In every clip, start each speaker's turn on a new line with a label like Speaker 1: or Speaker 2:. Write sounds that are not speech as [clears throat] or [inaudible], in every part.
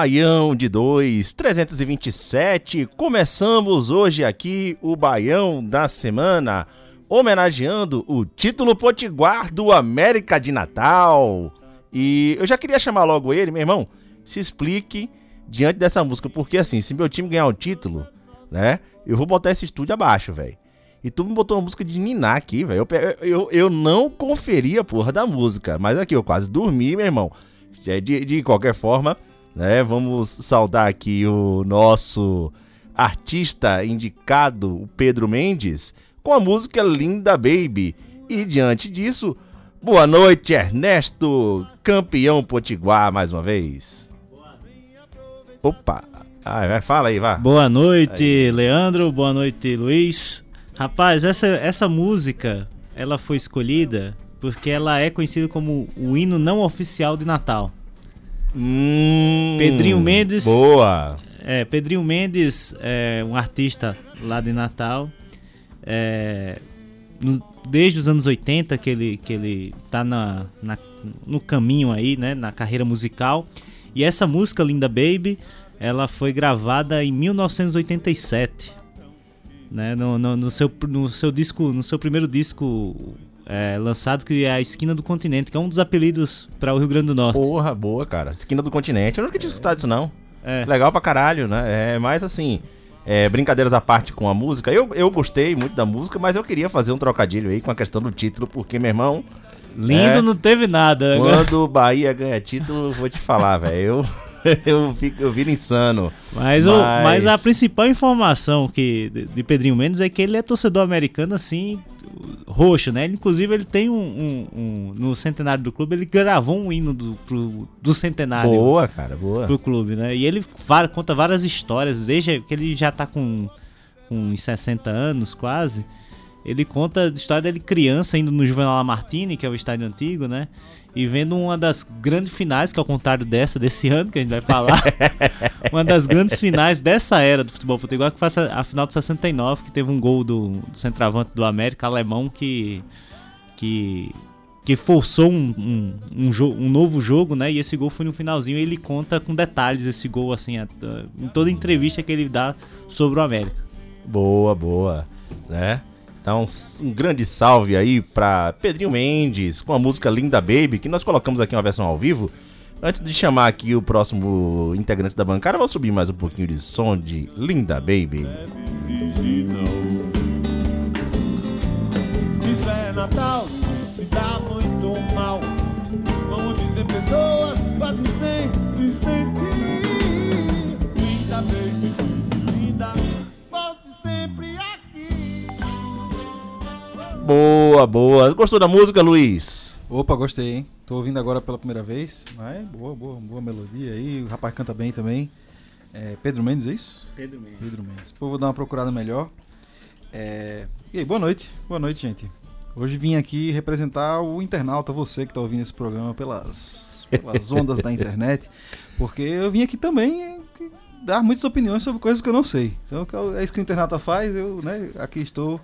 Speaker 1: Baião
Speaker 2: de
Speaker 3: 2, 327. Começamos hoje aqui o Baião da Semana, homenageando o título potiguar do América de Natal. E eu já queria chamar logo ele, meu irmão, se explique diante dessa música, porque assim, se meu time ganhar o título, né, eu vou botar esse estúdio abaixo, velho. E tu me botou uma música de Niná aqui, velho. Eu, eu, eu não conferi a porra da música, mas aqui eu quase dormi, meu irmão. De, de, de qualquer forma, né, vamos saudar aqui o nosso artista indicado, o Pedro Mendes, com a música Linda Baby. E diante disso, boa noite, Ernesto, campeão potiguar mais uma vez. Opa, ah, vai, fala aí, vá.
Speaker 4: Boa noite, Leandro. Boa noite, Luiz. Rapaz, essa, essa música, ela foi escolhida porque ela é conhecida como o hino não oficial de Natal.
Speaker 3: Hum,
Speaker 4: Pedrinho Mendes.
Speaker 3: Boa.
Speaker 4: É, Pedrinho Mendes é um artista lá de Natal. É, no- desde os anos 80 que ele, que ele tá na, na- no caminho aí, né, na carreira musical. E essa música, Linda Baby, ela foi gravada em 1987. Né, no, no, no seu, no seu disco, no seu primeiro disco é, lançado, que é a Esquina do Continente, que é um dos apelidos para o Rio Grande do Norte.
Speaker 3: Porra, boa, cara. Esquina do continente. Eu nunca tinha escutado isso, não.
Speaker 4: É.
Speaker 3: Legal pra caralho, né? É, mas assim, é, brincadeiras à parte com a música. Eu, eu gostei muito da música, mas eu queria fazer um trocadilho aí com a questão do título, porque, meu irmão,
Speaker 4: Lindo
Speaker 3: É.
Speaker 4: não teve nada. né?
Speaker 3: quando o Bahia ganha título, vou te falar, [laughs] velho. Eu, [laughs] eu, fico, eu viro insano.
Speaker 4: Mas, o-
Speaker 3: Mas-
Speaker 4: mas a principal informação que de, de Pedrinho Mendes é que ele é torcedor americano assim, roxo, né? Ele, Inclusive ele tem um, um- um- no centenário do clube, ele gravou um hino do, pro- do centenário
Speaker 3: Boa, cara, boa.
Speaker 4: pro clube, né? E ele conta várias histórias, desde que ele já tá com, com uns 60 anos quase. Ele conta a história dele criança indo no Juvenal Lamartine, que é o estádio antigo, né? E vendo uma das grandes finais, que é ao contrário dessa, desse ano que a gente vai falar. [laughs] uma das grandes finais dessa era do futebol potiguar, que foi a, a final de 69, que teve um gol do, do centroavante do América, alemão, que. que que forçou um, um, um, um novo jogo, né? E esse gol foi no finalzinho. E ele conta com detalhes esse gol, assim, a- a- em toda entrevista que ele dá sobre o América.
Speaker 3: Boa, boa, né? Então, um grande salve aí pra Pedrinho Mendes com a música Linda Baby, que nós colocamos aqui uma versão ao vivo. Antes de chamar aqui o próximo integrante da bancada, vou subir mais um pouquinho de som de Linda Baby.
Speaker 2: Isso é Natal, se dá muito mal. Pessoas, sem se sentir. Linda, baby,
Speaker 3: Boa, boa. Gostou da música, Luiz?
Speaker 5: Opa, gostei, hein? Tô ouvindo agora pela primeira vez. Mas boa, boa, boa melodia aí. O rapaz canta bem também. É, Pedro Mendes, é isso?
Speaker 4: Pedro Mendes.
Speaker 5: Pedro Mendes. Pô, vou dar uma procurada melhor. É, E aí, boa noite. Boa noite, gente. Hoje vim aqui representar o internauta, você que tá ouvindo esse programa pelas, pelas [laughs] ondas da internet. Porque eu vim aqui também é, dar muitas opiniões sobre coisas que eu não sei. Então que é isso que o internauta faz. Eu, né, aqui estou.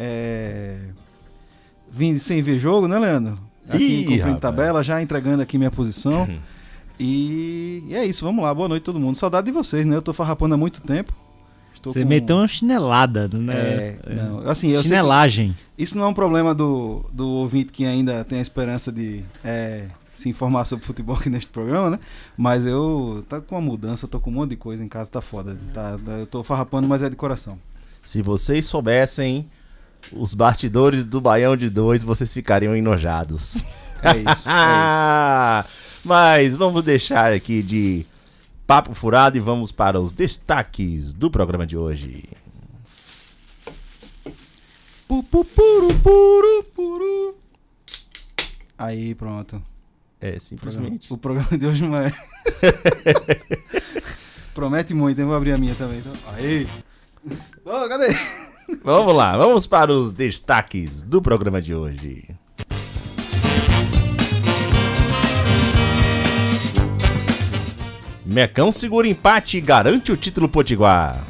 Speaker 5: É, vim sem ver jogo, né, Leandro? Aqui
Speaker 3: Ih,
Speaker 5: cumprindo
Speaker 3: rapaz.
Speaker 5: tabela, já entregando aqui minha posição. E, e é isso, vamos lá. Boa noite todo mundo. Saudade de vocês, né? Eu tô farrapando há muito tempo. Estou
Speaker 4: Você
Speaker 5: com-
Speaker 4: meteu uma chinelada, né?
Speaker 5: É, não, assim,
Speaker 4: Chinelagem.
Speaker 5: isso não é um problema do, do ouvinte que ainda tem a esperança de é, se informar sobre futebol aqui neste programa, né? Mas eu tá com uma mudança, tô com um monte de coisa em casa, tá foda. Tá, tá- eu tô farrapando, mas é de coração.
Speaker 3: Se vocês soubessem os bastidores do Baião de Dois, vocês ficariam enojados. [laughs]
Speaker 5: É isso, é
Speaker 3: Ah, [laughs] Mas vamos deixar aqui de papo furado e vamos para os destaques do programa de hoje.
Speaker 5: isso. Pu, pu, puru, puru, puru. Aí, pronto.
Speaker 3: É,
Speaker 5: O programa,
Speaker 3: simplesmente.
Speaker 5: o programa de hoje não é. [laughs] Promete muito, hein? Vou abrir a minha também. Então. Aí. Ô, cadê?
Speaker 3: Vamos lá, vamos para os destaques do programa de hoje. Mecão segura empate e garante o título potiguar.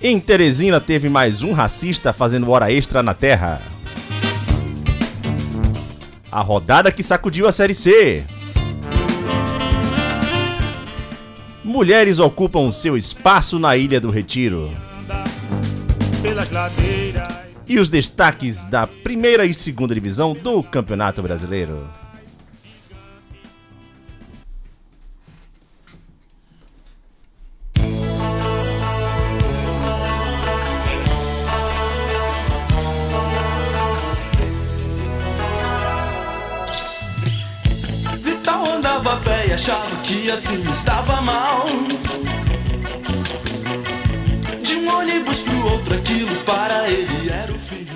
Speaker 3: Em Teresina teve mais um racista fazendo hora extra na terra. A rodada que sacudiu a Série C. Mulheres ocupam seu espaço na Ilha do Retiro. E os destaques da primeira e segunda divisão do Campeonato Brasileiro.
Speaker 6: Achava que assim estava mal. De um ônibus pro outro, aquilo para ele era o fim.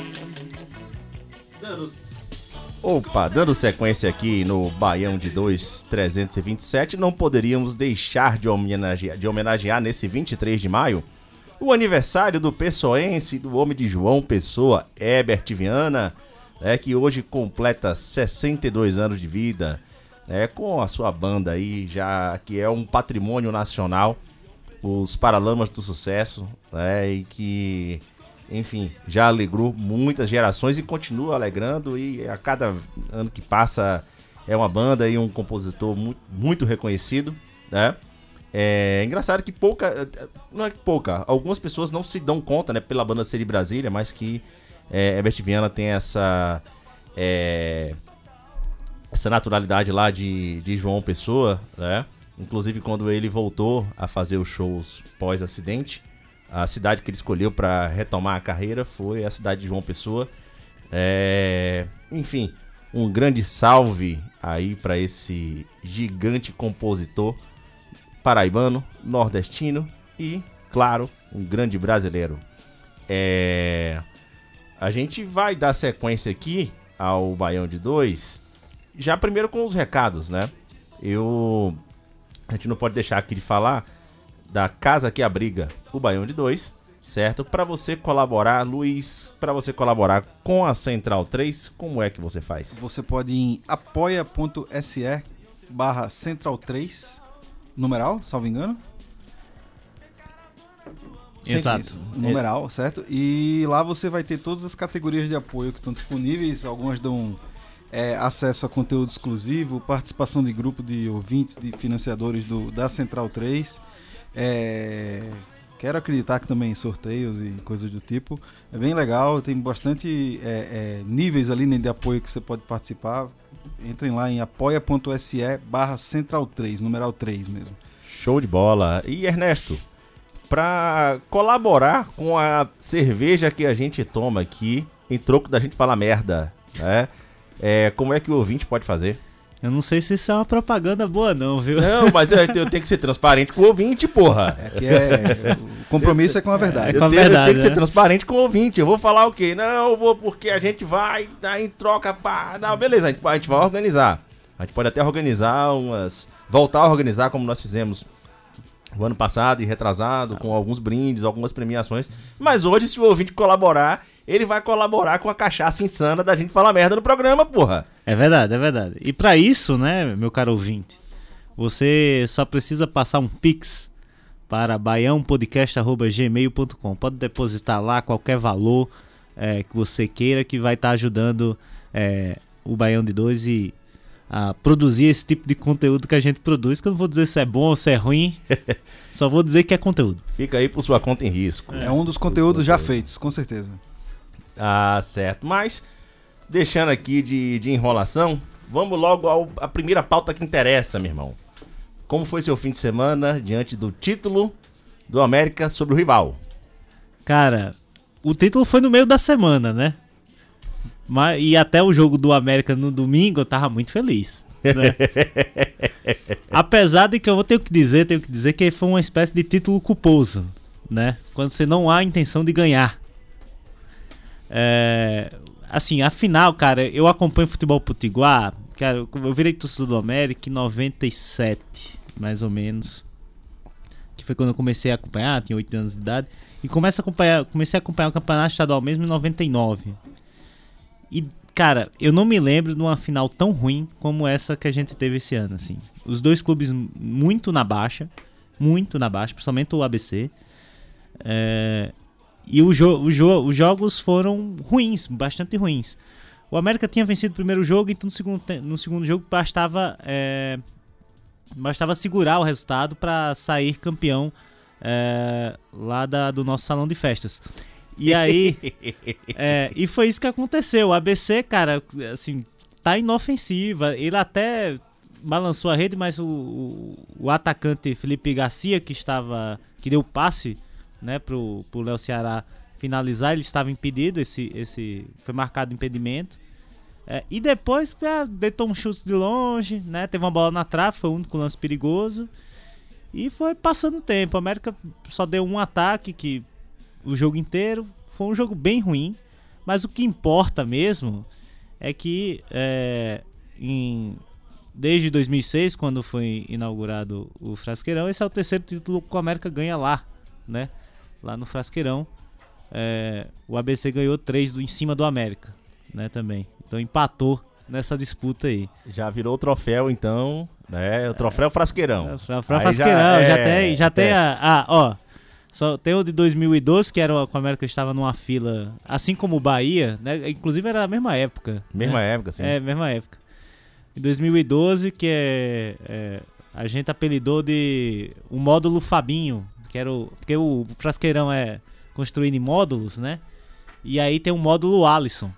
Speaker 3: Opa, dando sequência aqui no Baião de 2 327, não poderíamos deixar de homenagear, de homenagear nesse 23 de maio o aniversário do pessoense, do homem de João Pessoa, Herbert Viana, né, que hoje completa 62 anos de vida, né, com a sua banda aí, já que é um patrimônio nacional, os Paralamas do Sucesso, né, e que, enfim, já alegrou muitas gerações e continua alegrando, e a cada ano que passa é uma banda e um compositor muito, muito reconhecido, né? É engraçado que pouca, não é que pouca, algumas pessoas não se dão conta, né, pela banda ser de Brasília, mas que é, Herbert Viana tem essa é, essa naturalidade lá de, de João Pessoa, né? Inclusive quando ele voltou a fazer os shows pós-acidente, a cidade que ele escolheu para retomar a carreira foi a cidade de João Pessoa. É, enfim, um grande salve aí para esse gigante compositor paraibano, nordestino e, claro, um grande brasileiro. É, a gente vai dar sequência aqui ao Baião de 2, já primeiro com os recados, né? Eu. A gente não pode deixar aqui de falar da casa que abriga o Baião de 2, certo? Para você colaborar, Luiz, para você colaborar com a Central 3, como é que você faz?
Speaker 5: Você pode ir em apoia.se barra central 3, numeral, salvo engano. Sempre
Speaker 4: Exato.
Speaker 5: isso, numeral, certo? E lá você vai ter todas as categorias de apoio que estão disponíveis. Algumas dão é, acesso a conteúdo exclusivo, participação de grupo de ouvintes, de financiadores do, da Central 3. É, quero acreditar que também sorteios e coisas do tipo. É bem legal, tem bastante é, é, níveis ali né, de apoio que você pode participar. Entrem lá em apoia.se barra central 3, numeral 3 mesmo.
Speaker 3: Show de bola. E Ernesto, para colaborar com a cerveja que a gente toma aqui, em troco da gente falar merda, né? É, como é que o ouvinte pode fazer?
Speaker 4: Eu não sei se isso é uma propaganda boa, não, viu?
Speaker 3: Não, mas eu, eu tenho que ser transparente com o ouvinte, porra.
Speaker 5: É que é, o compromisso é com a verdade.
Speaker 4: É com a
Speaker 3: eu, tenho, eu
Speaker 4: verdade,
Speaker 3: tenho que ser
Speaker 4: né?
Speaker 3: transparente com o ouvinte. Eu vou falar o quê? Não, eu vou porque a gente vai dar em troca pá. Não, beleza, a gente, a gente vai organizar. A gente pode até organizar umas. Voltar a organizar como nós fizemos o ano passado e retrasado, com alguns brindes, algumas premiações. Mas hoje, se o ouvinte colaborar, ele vai colaborar com a cachaça insana da gente falar merda no programa, porra.
Speaker 4: É verdade, é verdade. E pra isso, né, meu caro ouvinte, você só precisa passar um pix para baiãopodcast.gmail.com. Pode depositar lá qualquer valor é, que você queira que vai estar ajudando é, o Baião de Dois e a produzir esse tipo de conteúdo que a gente produz, que eu não vou dizer se é bom ou se é ruim, [laughs] só vou dizer que é conteúdo.
Speaker 3: Fica aí por sua conta em risco.
Speaker 5: É um dos conteúdos já feitos, com certeza.
Speaker 3: Ah, certo. Mas deixando aqui de, de enrolação, vamos logo ao- à primeira pauta que interessa, meu irmão. Como foi seu fim de semana diante do título do América sobre o rival?
Speaker 4: Cara, o título foi no meio da semana, né? Mas, e até o jogo do América no domingo eu tava muito feliz. né? [laughs] Apesar de que eu vou ter que dizer, tenho que dizer que foi uma espécie de título culposo, né? Quando você não há intenção de ganhar. É, assim, afinal, cara, eu acompanho futebol potiguar, cara, eu virei torcedor do América em 97, mais ou menos. Que foi quando eu comecei a acompanhar, tinha 8 anos de idade. E começo a acompanhar, comecei a acompanhar o campeonato estadual mesmo em 99. E, cara, eu não me lembro de uma final tão ruim como essa que a gente teve esse ano, assim. Os dois clubes muito na baixa, muito na baixa, principalmente o ABC. É, e o jo o jo os jogos foram ruins, bastante ruins. O América tinha vencido o primeiro jogo, então no segundo, no segundo jogo bastava, é, bastava segurar o resultado para sair campeão é, lá da- do nosso salão de festas. E aí, é, [laughs] e foi isso que aconteceu. O ABC, cara, assim, tá inofensiva. Ele até balançou a rede, mas o, o, o atacante Felipe Garcia, que estava. que deu o passe né, pro, pro Léo Ceará finalizar, ele estava impedido, esse, esse foi marcado impedimento. É, e depois é, deitou um chute de longe, né? Teve uma bola na trave, foi o único lance perigoso. E foi passando o tempo. A América só deu um ataque que o jogo inteiro. Foi um jogo bem ruim. Mas o que importa mesmo é que é, em, desde 2006, quando foi inaugurado o Frasqueirão, esse é o terceiro título que o América ganha lá, né? Lá no Frasqueirão. É, o ABC ganhou três do, em cima do América, né? Também. Então empatou nessa disputa aí.
Speaker 3: Já virou o troféu, então, né? O troféu Frasqueirão.
Speaker 4: Pra, pra
Speaker 3: Aí
Speaker 4: Frasqueirão, já,
Speaker 3: é,
Speaker 4: tem, já tem
Speaker 3: é.
Speaker 4: a. Ah, ó. Só tem o de 2012, que era que o América estava numa fila, assim como o Bahia, né? Inclusive era a mesma época.
Speaker 3: Mesma
Speaker 4: né?
Speaker 3: época, assim.
Speaker 4: É, mesma época. Em 2012, que é, é, A gente apelidou de o módulo Fabinho, que era o. Porque o Frasqueirão é construído em módulos, né? E aí tem o módulo Alisson.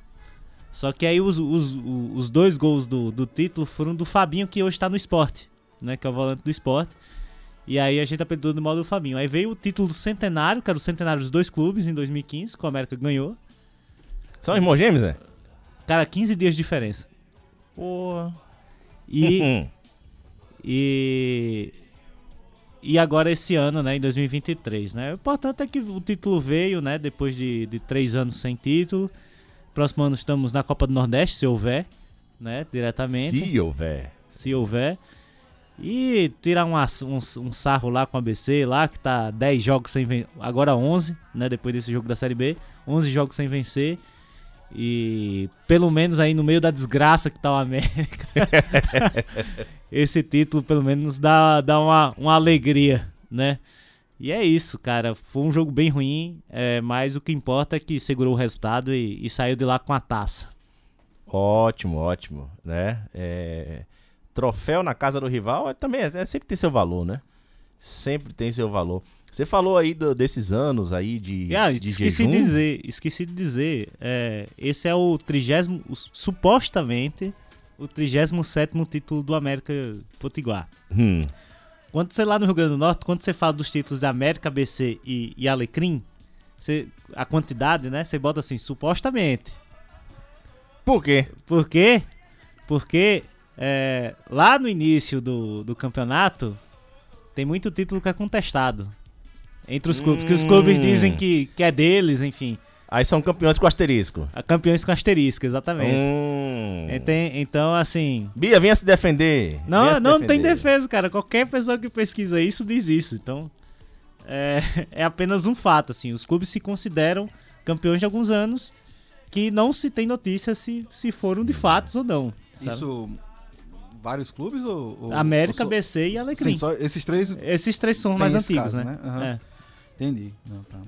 Speaker 4: Só que aí os, os, os dois gols do, do título foram do Fabinho, que hoje tá no esporte, né? Que é o volante do esporte. E aí a gente apelidou no módulo Fabinho. Aí veio o título do centenário, que era o centenário dos dois clubes em 2015, que o América ganhou.
Speaker 3: São irmãos gêmeos, né?
Speaker 4: Cara, 15 dias de diferença.
Speaker 3: Pô.
Speaker 4: E, [laughs]
Speaker 3: Hum.
Speaker 4: e e agora esse ano, né, em 2023, né? O importante é que o título veio, né, depois de, de três anos sem título. Próximo ano estamos na Copa do Nordeste, se houver, né, diretamente,
Speaker 3: Se houver.
Speaker 4: se houver. E tirar um, um, um sarro lá com a ABC, lá que tá 10 jogos sem vencer, agora 11, né, depois desse jogo da Série B, 11 jogos sem vencer. E pelo menos aí no meio da desgraça que tá o América, [laughs] esse título pelo menos dá, dá uma, uma alegria, né? E é isso, cara. Foi um jogo bem ruim, é, mas o que importa é que segurou o resultado e, e saiu de lá com a taça.
Speaker 3: Ótimo, ótimo, né? É, Troféu na casa do rival é, também é, é- sempre tem seu valor, né? Sempre tem seu valor. Você falou aí do- desses anos aí de,
Speaker 4: Ah,
Speaker 3: de
Speaker 4: esqueci
Speaker 3: jejum.
Speaker 4: de dizer, esqueci de dizer, é, esse é o trigésimo, supostamente, o 37º título do América Potiguar.
Speaker 3: Hum.
Speaker 4: Quando você lá no Rio Grande do Norte, quando você fala dos títulos da América, BC e, e Alecrim, você, a quantidade, né, você bota assim, supostamente.
Speaker 3: Por quê?
Speaker 4: Por quê? Porque é, lá no início do, do campeonato tem muito título que é contestado entre os clubes. Que os clubes
Speaker 3: Hum.
Speaker 4: dizem que, que é deles, enfim.
Speaker 3: Aí são campeões com asterisco.
Speaker 4: A Campeões com asterisco, exatamente.
Speaker 3: Hum.
Speaker 4: Então, assim.
Speaker 3: Bia, venha se defender.
Speaker 4: Não,
Speaker 3: se
Speaker 4: não tem
Speaker 3: defender.
Speaker 4: defesa, cara. Qualquer pessoa que pesquisa isso diz isso. Então, é, [laughs] é apenas um fato, assim. Os clubes se consideram campeões de alguns anos que não se tem notícia se, se foram de fatos ou não. sabe?
Speaker 5: Isso. Vários clubes ou. ou-
Speaker 4: América,
Speaker 5: ou só-
Speaker 4: BC e Alecrim.
Speaker 5: Sim, só esses três.
Speaker 4: Esses três são
Speaker 5: Tem
Speaker 4: mais antigos,
Speaker 5: caso,
Speaker 4: né?
Speaker 5: né? Aham.
Speaker 4: É.
Speaker 5: Entendi. Não, tá.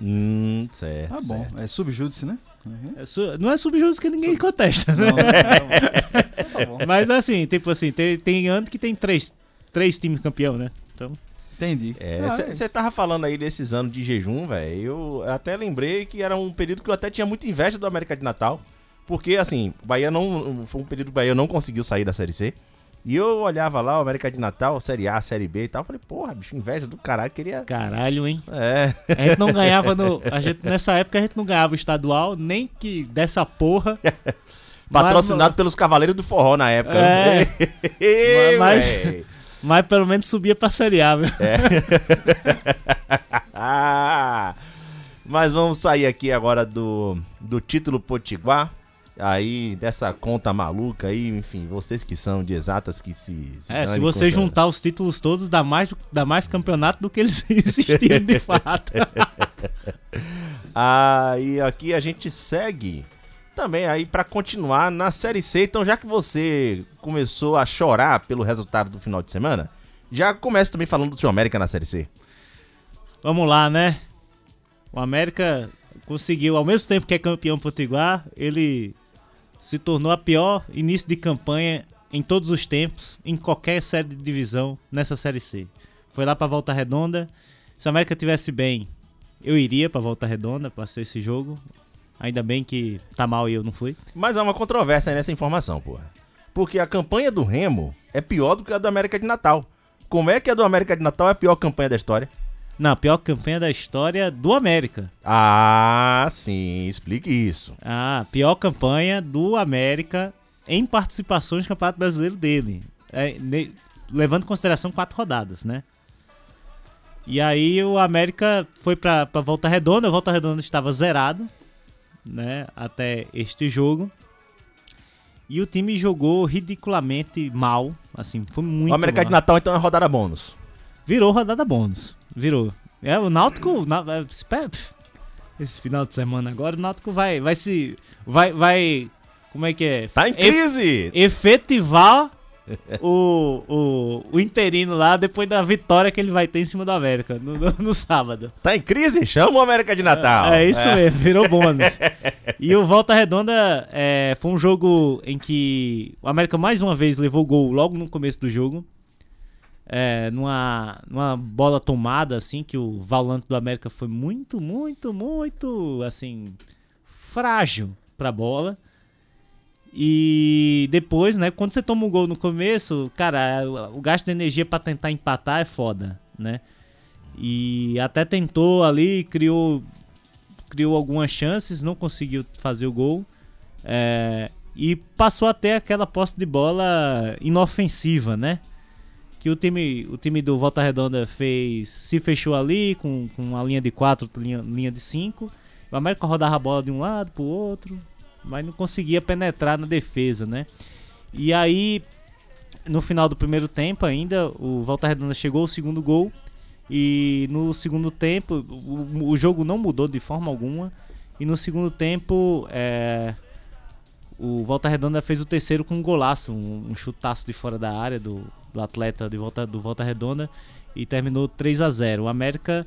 Speaker 3: Hum, certo.
Speaker 5: Tá bom.
Speaker 3: certo.
Speaker 5: É subjúdice, né? Uhum.
Speaker 4: É su- Não é subjúdice que ninguém contesta, né?
Speaker 5: Não, tá bom. [laughs] Tá bom.
Speaker 4: Mas assim, tipo assim, tem, tem ano que tem três, três times campeão, né? Então,
Speaker 5: Entendi. Ah,
Speaker 3: Você
Speaker 5: isso.
Speaker 3: tava falando aí desses anos de jejum, velho. Eu até lembrei que era um período que eu até tinha muita inveja do América de Natal. Porque, assim, o Bahia não. Foi um período que o Bahia não conseguiu sair da Série C. E eu olhava lá, o América de Natal, Série A, Série B e tal. Falei, porra, bicho, inveja do caralho, queria.
Speaker 4: Caralho, hein?
Speaker 3: É.
Speaker 4: A gente não ganhava no. A gente, nessa época a gente não ganhava o estadual, nem que dessa porra. [laughs]
Speaker 3: Patrocinado pelos Cavaleiros do Forró na época.
Speaker 4: É.
Speaker 3: Ê, [laughs]
Speaker 4: Mas-. Mas pelo menos subia pra Série A, viu? [laughs]
Speaker 3: Ah, mas vamos sair aqui agora do, do título Potiguar. Aí, dessa conta maluca aí, enfim, vocês que são de exatas que se.
Speaker 4: É, se você juntar os títulos todos, dá mais, dá mais campeonato do que eles [laughs] existiam de fato. [laughs]
Speaker 3: Aí aqui a gente segue também aí pra continuar na Série C. Então, já que você começou a chorar pelo resultado do final de semana, já começa também falando do seu América na Série C.
Speaker 4: Vamos lá, né? O América conseguiu, ao mesmo tempo que é campeão potiguar, ele se tornou a pior início de campanha em todos os tempos, em qualquer série de divisão nessa Série C. Foi lá pra Volta Redonda. Se o América tivesse bem, eu iria pra Volta Redonda pra ser esse jogo. Ainda bem que tá mal e eu não fui.
Speaker 3: Mas há uma controvérsia nessa informação, porra. Porque a campanha do Remo é pior do que a do América de Natal. Como é que a do América de Natal é a pior campanha da história?
Speaker 4: Não, a pior campanha da história do América.
Speaker 3: Ah, sim, explique isso.
Speaker 4: Ah, pior campanha do América em participações no Campeonato Brasileiro dele. É, ne- levando em consideração quatro rodadas, né? E aí o América foi pra, pra Volta Redonda, a Volta Redonda estava zerado, né? Até este jogo. E o time jogou ridiculamente mal, assim, foi muito
Speaker 3: o América
Speaker 4: mal.
Speaker 3: de Natal então é rodada bônus.
Speaker 4: Virou rodada bônus. Virou. É, o Náutico. o Nau- é, esse final de semana agora, o Náutico vai, vai se. Vai. vai como é que é?
Speaker 3: Tá em crise!
Speaker 4: efetivar o, o, o interino lá depois da vitória que ele vai ter em cima do América no, no- no sábado.
Speaker 3: Tá em crise? Chama o América de Natal.
Speaker 4: É isso mesmo, virou bônus. [laughs] E o Volta Redonda é, foi um jogo em que o América mais uma vez levou gol logo no começo do jogo. É, numa, numa bola tomada, assim, que o volante do América foi muito, muito, muito, assim, frágil pra bola. E depois, né, quando você toma um gol no começo, cara, o gasto de energia pra tentar empatar é foda, né? E até tentou ali, criou criou algumas chances, não conseguiu fazer o gol. é, e passou a ter aquela posse de bola inofensiva, né? Que o time, o time do Volta Redonda fez. Se fechou ali com, com uma linha de 4, linha, linha de 5. O América rodava a bola de um lado pro outro, mas não conseguia penetrar na defesa, né? E aí, no final do primeiro tempo ainda, o Volta Redonda chegou ao segundo gol. E no segundo tempo, o, o jogo não mudou de forma alguma. E no segundo tempo, é, o Volta Redonda fez o terceiro com um golaço, um, um chutaço de fora da área do, do atleta de volta, do Volta Redonda. E terminou 3 a 0 O América,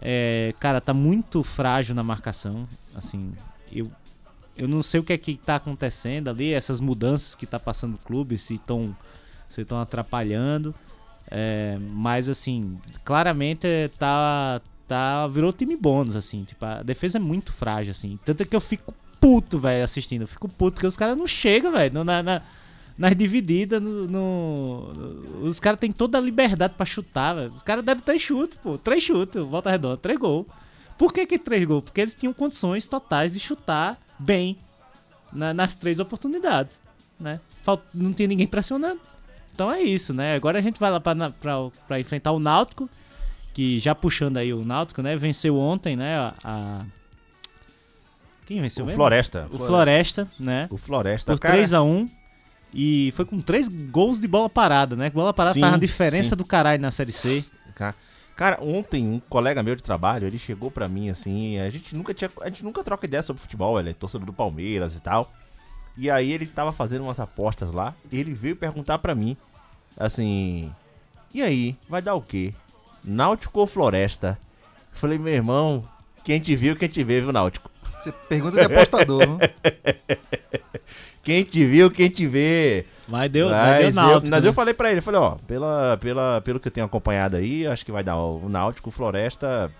Speaker 4: é, cara, tá muito frágil na marcação. Assim, eu, eu não sei o que é que tá acontecendo ali, essas mudanças que tá passando o clube, se estão se estão atrapalhando. É, mas assim, claramente tá tá virou time bônus assim, tipo, a defesa é muito frágil assim. Tanto é que eu fico puto, velho, assistindo. Eu fico puto porque os caras não chegam, velho, na, na nas divididas, no, no- os caras têm toda a liberdade pra chutar, velho. Os caras devem ter chute, pô. Três chutes, volta redonda, três gols. Por que que três gols? Porque eles tinham condições totais de chutar bem na- nas três oportunidades, né? Falt- não tinha ninguém pressionando. Então é isso, né? Agora a gente vai lá pra enfrentar o Náutico, que já puxando aí o Náutico, né? Venceu ontem, né? A... a- Quem venceu
Speaker 3: O
Speaker 4: mesmo?
Speaker 3: Floresta.
Speaker 4: O Floresta, né?
Speaker 3: O Floresta.
Speaker 4: Por
Speaker 3: cara,
Speaker 4: 3x1. E foi com três gols de bola parada, né? Bola parada
Speaker 3: Sim,
Speaker 4: faz uma diferença
Speaker 3: sim.
Speaker 4: do caralho na Série C.
Speaker 3: Cara, ontem um colega meu de trabalho, ele chegou pra mim assim, a gente nunca tinha, a gente nunca troca ideia sobre futebol, ele é torcedor do Palmeiras e tal. E aí ele tava fazendo umas apostas lá, e ele veio perguntar pra mim, assim, e aí, vai dar o quê? Náutico ou Floresta? Falei, meu irmão, quem te viu, quem te vê, viu, Náutico?
Speaker 5: Você pergunta de apostador? [laughs]
Speaker 3: Quem te viu, quem te vê.
Speaker 4: Mas deu, mas
Speaker 3: Mas,
Speaker 4: deu
Speaker 3: eu,
Speaker 4: Náutico.
Speaker 3: mas
Speaker 4: né?
Speaker 3: eu falei pra ele, falei, ó, pela, pela, pelo que eu tenho acompanhado aí, acho que vai dar o Náutico, o Floresta.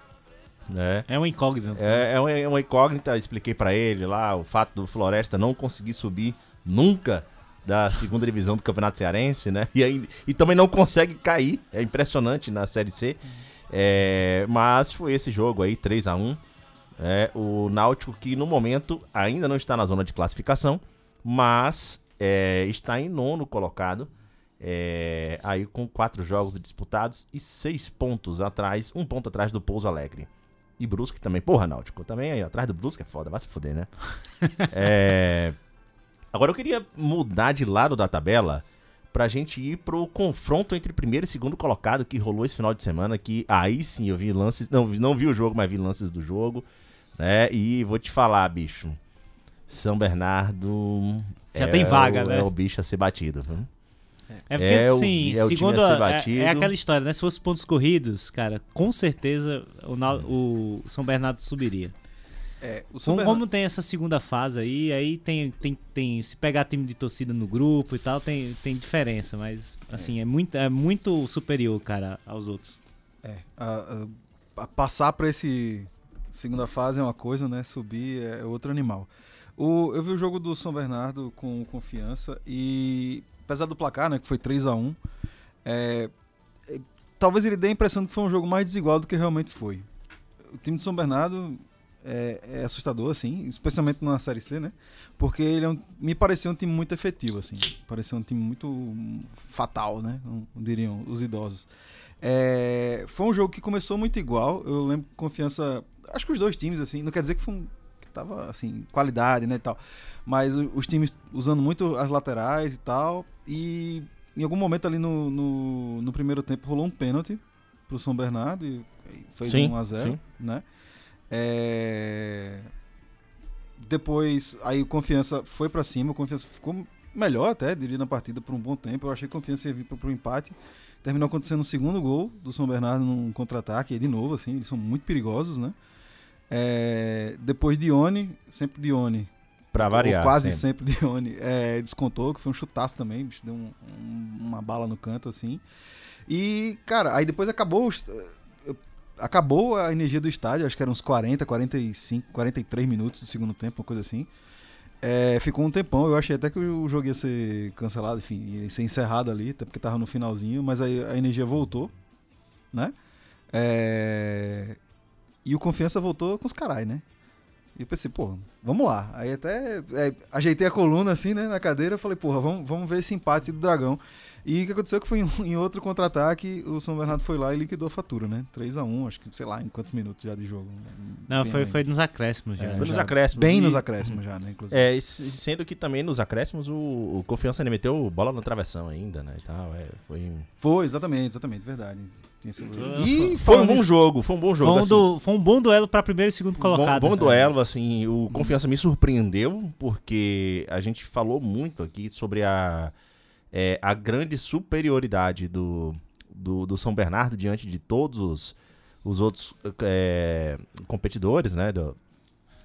Speaker 3: né?
Speaker 4: É uma incógnita.
Speaker 3: É, é uma, é uma incógnita, eu expliquei pra ele lá o fato do Floresta não conseguir subir nunca da segunda divisão do Campeonato Cearense, né? E, aí, e também não consegue cair, é impressionante na Série C. É, mas foi esse jogo aí, 3 a 1 é, O Náutico que no momento ainda não está na zona de classificação, mas é, está em nono colocado. é, aí com quatro jogos disputados e seis pontos atrás, um ponto atrás do Pouso Alegre. E Brusque também. Porra, Náutico, também aí atrás do Brusque é foda, vai se fuder, né? [laughs] é... Agora eu queria mudar de lado da tabela pra gente ir pro confronto entre primeiro e segundo colocado que rolou esse final de semana, que aí sim eu vi lances, não, não vi o jogo, mas vi lances do jogo, né? E vou te falar, bicho, São Bernardo
Speaker 4: Já
Speaker 3: é
Speaker 4: tem vaga,
Speaker 3: o-
Speaker 4: né?
Speaker 3: É o bicho a ser batido, viu?
Speaker 4: É porque,
Speaker 3: É
Speaker 4: assim,
Speaker 3: é o time
Speaker 4: segundo.
Speaker 3: a
Speaker 4: é,
Speaker 3: batido.
Speaker 4: é aquela história, né? Se fosse pontos corridos, cara, com certeza o, o São Bernardo subiria.
Speaker 5: É, o São
Speaker 4: Como,
Speaker 5: Bernardo-
Speaker 4: como tem essa segunda fase aí, aí tem, tem, tem. Se pegar time de torcida no grupo e tal, tem, tem diferença, mas assim, é muito, é muito superior, cara, aos outros.
Speaker 5: É, a- a- a passar pra esse segunda fase é uma coisa, né? Subir é outro animal. O, eu vi o jogo do São Bernardo com confiança e apesar do placar, né, que foi 3 a 1 é, é, talvez ele dê a impressão de que foi um jogo mais desigual do que realmente foi. O time de São Bernardo é, é assustador, assim, especialmente na Série C, né? Porque ele é um- me pareceu um time muito efetivo, assim. Pareceu um time muito fatal, né? Diriam os idosos. É, foi um jogo que começou muito igual. Eu lembro confiança. Acho que os dois times, assim, não quer dizer que foi um. Tava, assim, qualidade, né, e tal. Mas os times usando muito as laterais e tal. E em algum momento ali no, no, no primeiro tempo rolou um pênalti pro São Bernardo e fez
Speaker 3: Sim,
Speaker 5: 1 a 0
Speaker 3: sim.
Speaker 5: né? É, Depois, aí o Confiança foi pra cima, o Confiança ficou melhor até, diria, na partida por um bom tempo. Eu achei que o Confiança ia vir pro, pro empate. Terminou acontecendo o segundo gol do São Bernardo num contra-ataque, e de novo, assim, eles são muito perigosos, né? É, depois Dione, sempre Dione,
Speaker 3: Pra variar.
Speaker 5: quase
Speaker 3: sempre.
Speaker 5: sempre Dione, é, descontou, que foi um chutaço também, bicho, deu um- um- uma bala no canto, assim. E, cara, aí depois acabou os- acabou a energia do estádio, acho que eram uns 40, 45, 43 minutos do segundo tempo, uma coisa assim. É, ficou um tempão, eu achei até que o jogo ia ser cancelado, enfim, ia ser encerrado ali, até porque tava no finalzinho, mas aí a energia voltou, né? É, E o Confiança voltou com os carai, né? E eu pensei, pô, vamos lá. Aí até é, ajeitei a coluna assim, né, na cadeira, falei, porra, vamos, vamos ver esse empate do Dragão. E o que aconteceu é que foi em, [laughs] em outro contra-ataque, o São Bernardo foi lá e liquidou a fatura, né? 3x1, acho que, sei lá, em quantos minutos já de jogo.
Speaker 4: Não, foi, foi nos acréscimos já.
Speaker 5: É,
Speaker 3: Foi nos
Speaker 5: já
Speaker 3: acréscimos.
Speaker 5: Bem
Speaker 3: e-
Speaker 5: nos acréscimos já, né, inclusive.
Speaker 3: É, se- sendo que também nos acréscimos o, o Confiança ainda meteu bola na travessão ainda, né? E tal, é, foi,
Speaker 5: Foi, exatamente, exatamente, verdade. Tem
Speaker 4: Foi-
Speaker 5: E
Speaker 3: foi um bom
Speaker 5: nisso-
Speaker 3: jogo, foi um bom jogo.
Speaker 4: Foi um,
Speaker 3: assim.
Speaker 4: du- foi um bom duelo pra primeiro e segundo colocado.
Speaker 3: Bom, bom
Speaker 4: né?
Speaker 3: duelo, assim, o Confiança me surpreendeu, porque a gente falou muito aqui sobre a, é, a grande superioridade do, do, do São Bernardo diante de todos os, os outros é, competidores, né, do-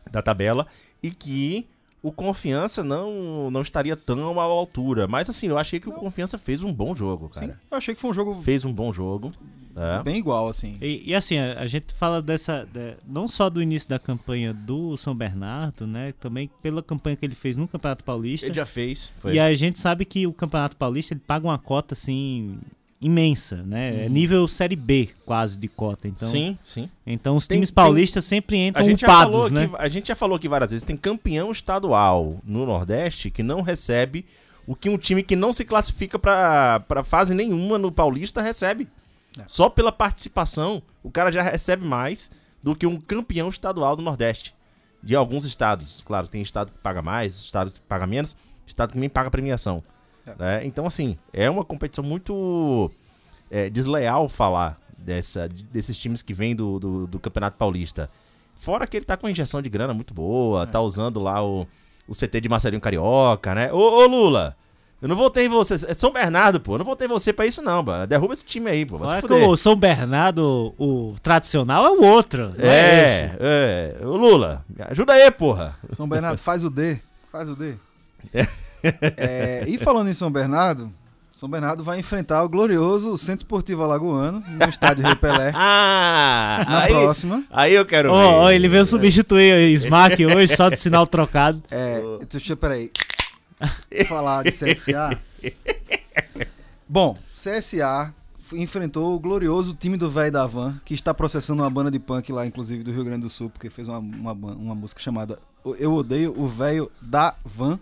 Speaker 3: da tabela, e que o Confiança não, não estaria tão à altura. Mas, assim, eu achei que o Confiança fez um bom jogo,
Speaker 5: Sim,
Speaker 3: cara.
Speaker 5: eu achei que foi um jogo
Speaker 3: Fez um bom jogo. é.
Speaker 5: bem igual, assim.
Speaker 4: E, e assim, a, a gente fala dessa. de- não só do início da campanha do São Bernardo, né? Também pela campanha que ele fez no Campeonato Paulista.
Speaker 3: Ele já fez. Foi.
Speaker 4: E a gente sabe que o Campeonato Paulista ele paga uma cota assim imensa, né?
Speaker 3: Uhum.
Speaker 4: É nível série B quase de cota. Então,
Speaker 3: sim, sim.
Speaker 4: então os
Speaker 3: Tem-
Speaker 4: times
Speaker 3: tem-
Speaker 4: paulistas sempre
Speaker 3: A
Speaker 4: entram upados, né?
Speaker 3: aqui, a gente já falou aqui várias vezes, tem campeão estadual no Nordeste que não recebe o que um time que não se classifica pra, pra fase nenhuma no Paulista recebe.
Speaker 5: É.
Speaker 3: Só pela participação, o cara já recebe mais do que um campeão estadual do Nordeste. De alguns estados. Claro, tem estado que paga mais, estado que paga menos, estado que também paga premiação.
Speaker 5: É.
Speaker 3: né? Então, assim, é uma competição muito é, desleal falar dessa, desses times que vêm do, do, do Campeonato Paulista. Fora que ele tá com uma injeção de grana muito boa,
Speaker 5: É.
Speaker 3: tá usando lá o, o CT de Marcelinho Carioca, né? Ô, ô, Lula, eu não votei em você. É São Bernardo, pô. Eu não votei em você pra isso, não, pô. Derruba esse time aí, pô. Vai fuder.
Speaker 4: o São Bernardo, o tradicional, é o outro. não é esse.
Speaker 3: É, é. Ô, Lula, ajuda aí, porra.
Speaker 5: São Bernardo, faz o D. Faz o D. É, e falando em São Bernardo, São Bernardo vai enfrentar o glorioso Centro Esportivo Alagoano no estádio Rei Pelé [laughs]
Speaker 3: Ah,
Speaker 5: na
Speaker 3: aí,
Speaker 5: próxima.
Speaker 3: aí eu quero ver.
Speaker 4: ó, ele veio substituir o Smack hoje, só de sinal trocado.
Speaker 5: É, deixa eu, peraí. Falar de CSA. Bom, CSA enfrentou o glorioso time do Véi da Van, que está processando uma banda de punk lá, inclusive do Rio Grande do Sul, porque fez uma, uma, uma música chamada Eu Odeio o Véio da Van,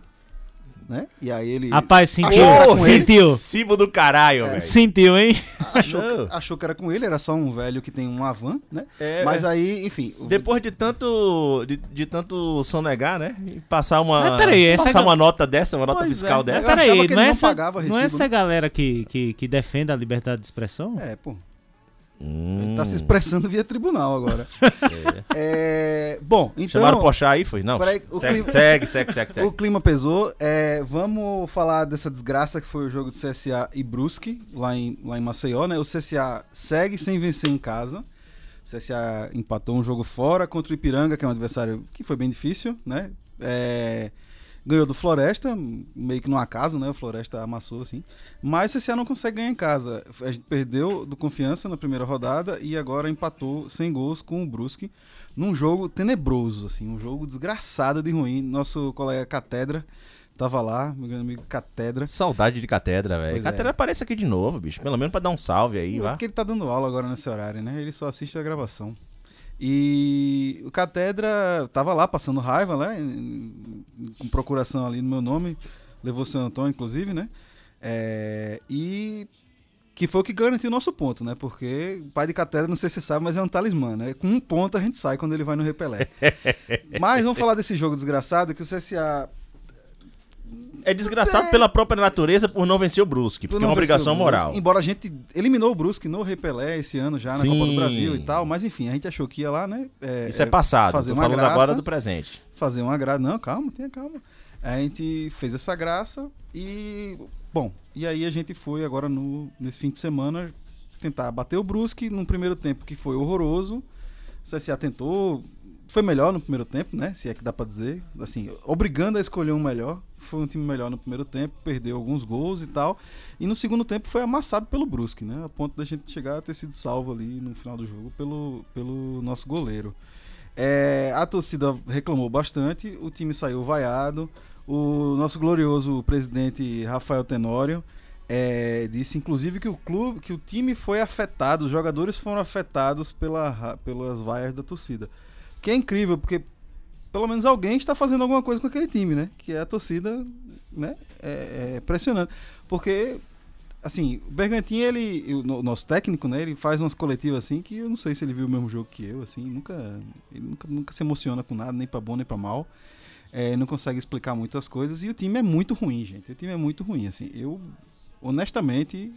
Speaker 5: né? E aí ele
Speaker 4: Rapaz, sentiu.
Speaker 5: Achou
Speaker 4: sentiu.
Speaker 3: Recibo do caralho, velho.
Speaker 4: Sentiu, hein?
Speaker 5: achou,
Speaker 3: Não.
Speaker 5: que, achou que era com ele, era só um velho que tem uma van, né?
Speaker 3: É,
Speaker 5: Mas aí, enfim.
Speaker 3: Depois de tanto de, de tanto sonegar, né? E passar uma
Speaker 4: Mas peraí, essa
Speaker 3: passar
Speaker 4: é-
Speaker 3: uma nota dessa, uma nota
Speaker 5: Pois
Speaker 3: fiscal
Speaker 5: é.
Speaker 3: dessa.
Speaker 4: Mas peraí, não é,
Speaker 5: não
Speaker 4: essa,
Speaker 5: pagava
Speaker 4: não é essa galera que, que, que defende a liberdade de expressão?
Speaker 5: É, pô.
Speaker 3: Hum.
Speaker 5: Ele tá se expressando via tribunal agora. [laughs] É, bom, então.
Speaker 3: Chamaram o Pochá aí, foi? Não.
Speaker 5: O
Speaker 3: segue,
Speaker 5: clima-
Speaker 3: segue, segue, segue, [laughs] segue.
Speaker 5: O clima pesou. É, vamos falar dessa desgraça que foi o jogo de CSA e Brusque, lá em, lá em Maceió, né? O CSA segue sem vencer em casa. O CSA empatou um jogo fora contra o Ipiranga, que é um adversário que foi bem difícil, né? É, ganhou do Floresta, meio que no acaso, né? O Floresta amassou, assim. Mas o CSA não consegue ganhar em casa. A gente perdeu do Confiança na primeira rodada e agora empatou sem gols com o Brusque num jogo tenebroso, assim, um jogo desgraçado de ruim. Nosso colega Catedra tava lá, meu grande amigo Catedra.
Speaker 3: Saudade de catedra, velho.
Speaker 5: É.
Speaker 3: Catedra aparece aqui de novo, bicho. Pelo menos pra dar um salve aí,
Speaker 5: É
Speaker 3: vá.
Speaker 5: porque ele tá dando aula agora nesse horário, né? Ele só assiste a gravação. E o Catedra tava lá passando raiva, né? Com procuração ali no meu nome. Levou o seu Antônio, inclusive, né? É, e que foi o que garantiu o nosso ponto, né? Porque o pai de Catedra, não sei se você sabe, mas é um talismã, né? Com um ponto a gente sai quando ele vai no repelé. [laughs] mas vamos falar desse jogo desgraçado que o CSA
Speaker 3: É desgraçado pela própria natureza por não vencer o Brusque, porque é uma obrigação moral.
Speaker 5: Embora a gente eliminou o Brusque no Repelé esse ano já na
Speaker 3: Sim.
Speaker 5: Copa do Brasil e tal, mas enfim, a gente achou que ia lá, né? é,
Speaker 3: Isso é passado,
Speaker 5: fazer
Speaker 3: tô
Speaker 5: uma
Speaker 3: falando
Speaker 5: graça.
Speaker 3: agora do presente.
Speaker 5: Fazer uma graça. Não, calma, tenha calma. A gente fez essa graça e. Bom, e aí a gente foi agora no, nesse fim de semana tentar bater o Brusque num primeiro tempo que foi horroroso. O CSA tentou. Foi melhor no primeiro tempo, né? Se é que dá pra dizer. Assim, obrigando a escolher um melhor. Foi um time melhor no primeiro tempo, perdeu alguns gols e tal. E no segundo tempo foi amassado pelo Brusque, né? A ponto da gente chegar a ter sido salvo ali no final do jogo pelo, pelo nosso goleiro. É, a torcida reclamou bastante, o time saiu vaiado. O nosso glorioso presidente Rafael Tenório é, disse, inclusive, que o clube, que o time foi afetado, os jogadores foram afetados pela, pelas vaias da torcida. Que é incrível, porque pelo menos alguém está fazendo alguma coisa com aquele time, né? Que é a torcida, né? É, é impressionante. Porque, assim, o Bergantin, ele, o no- nosso técnico, né? Ele faz umas coletivas assim que eu não sei se ele viu o mesmo jogo que eu, assim, nunca, ele nunca, nunca se emociona com nada, nem pra bom nem pra mal. É, não consegue explicar muitas coisas e o time é muito ruim, gente. O time é muito ruim, assim. Eu, honestamente,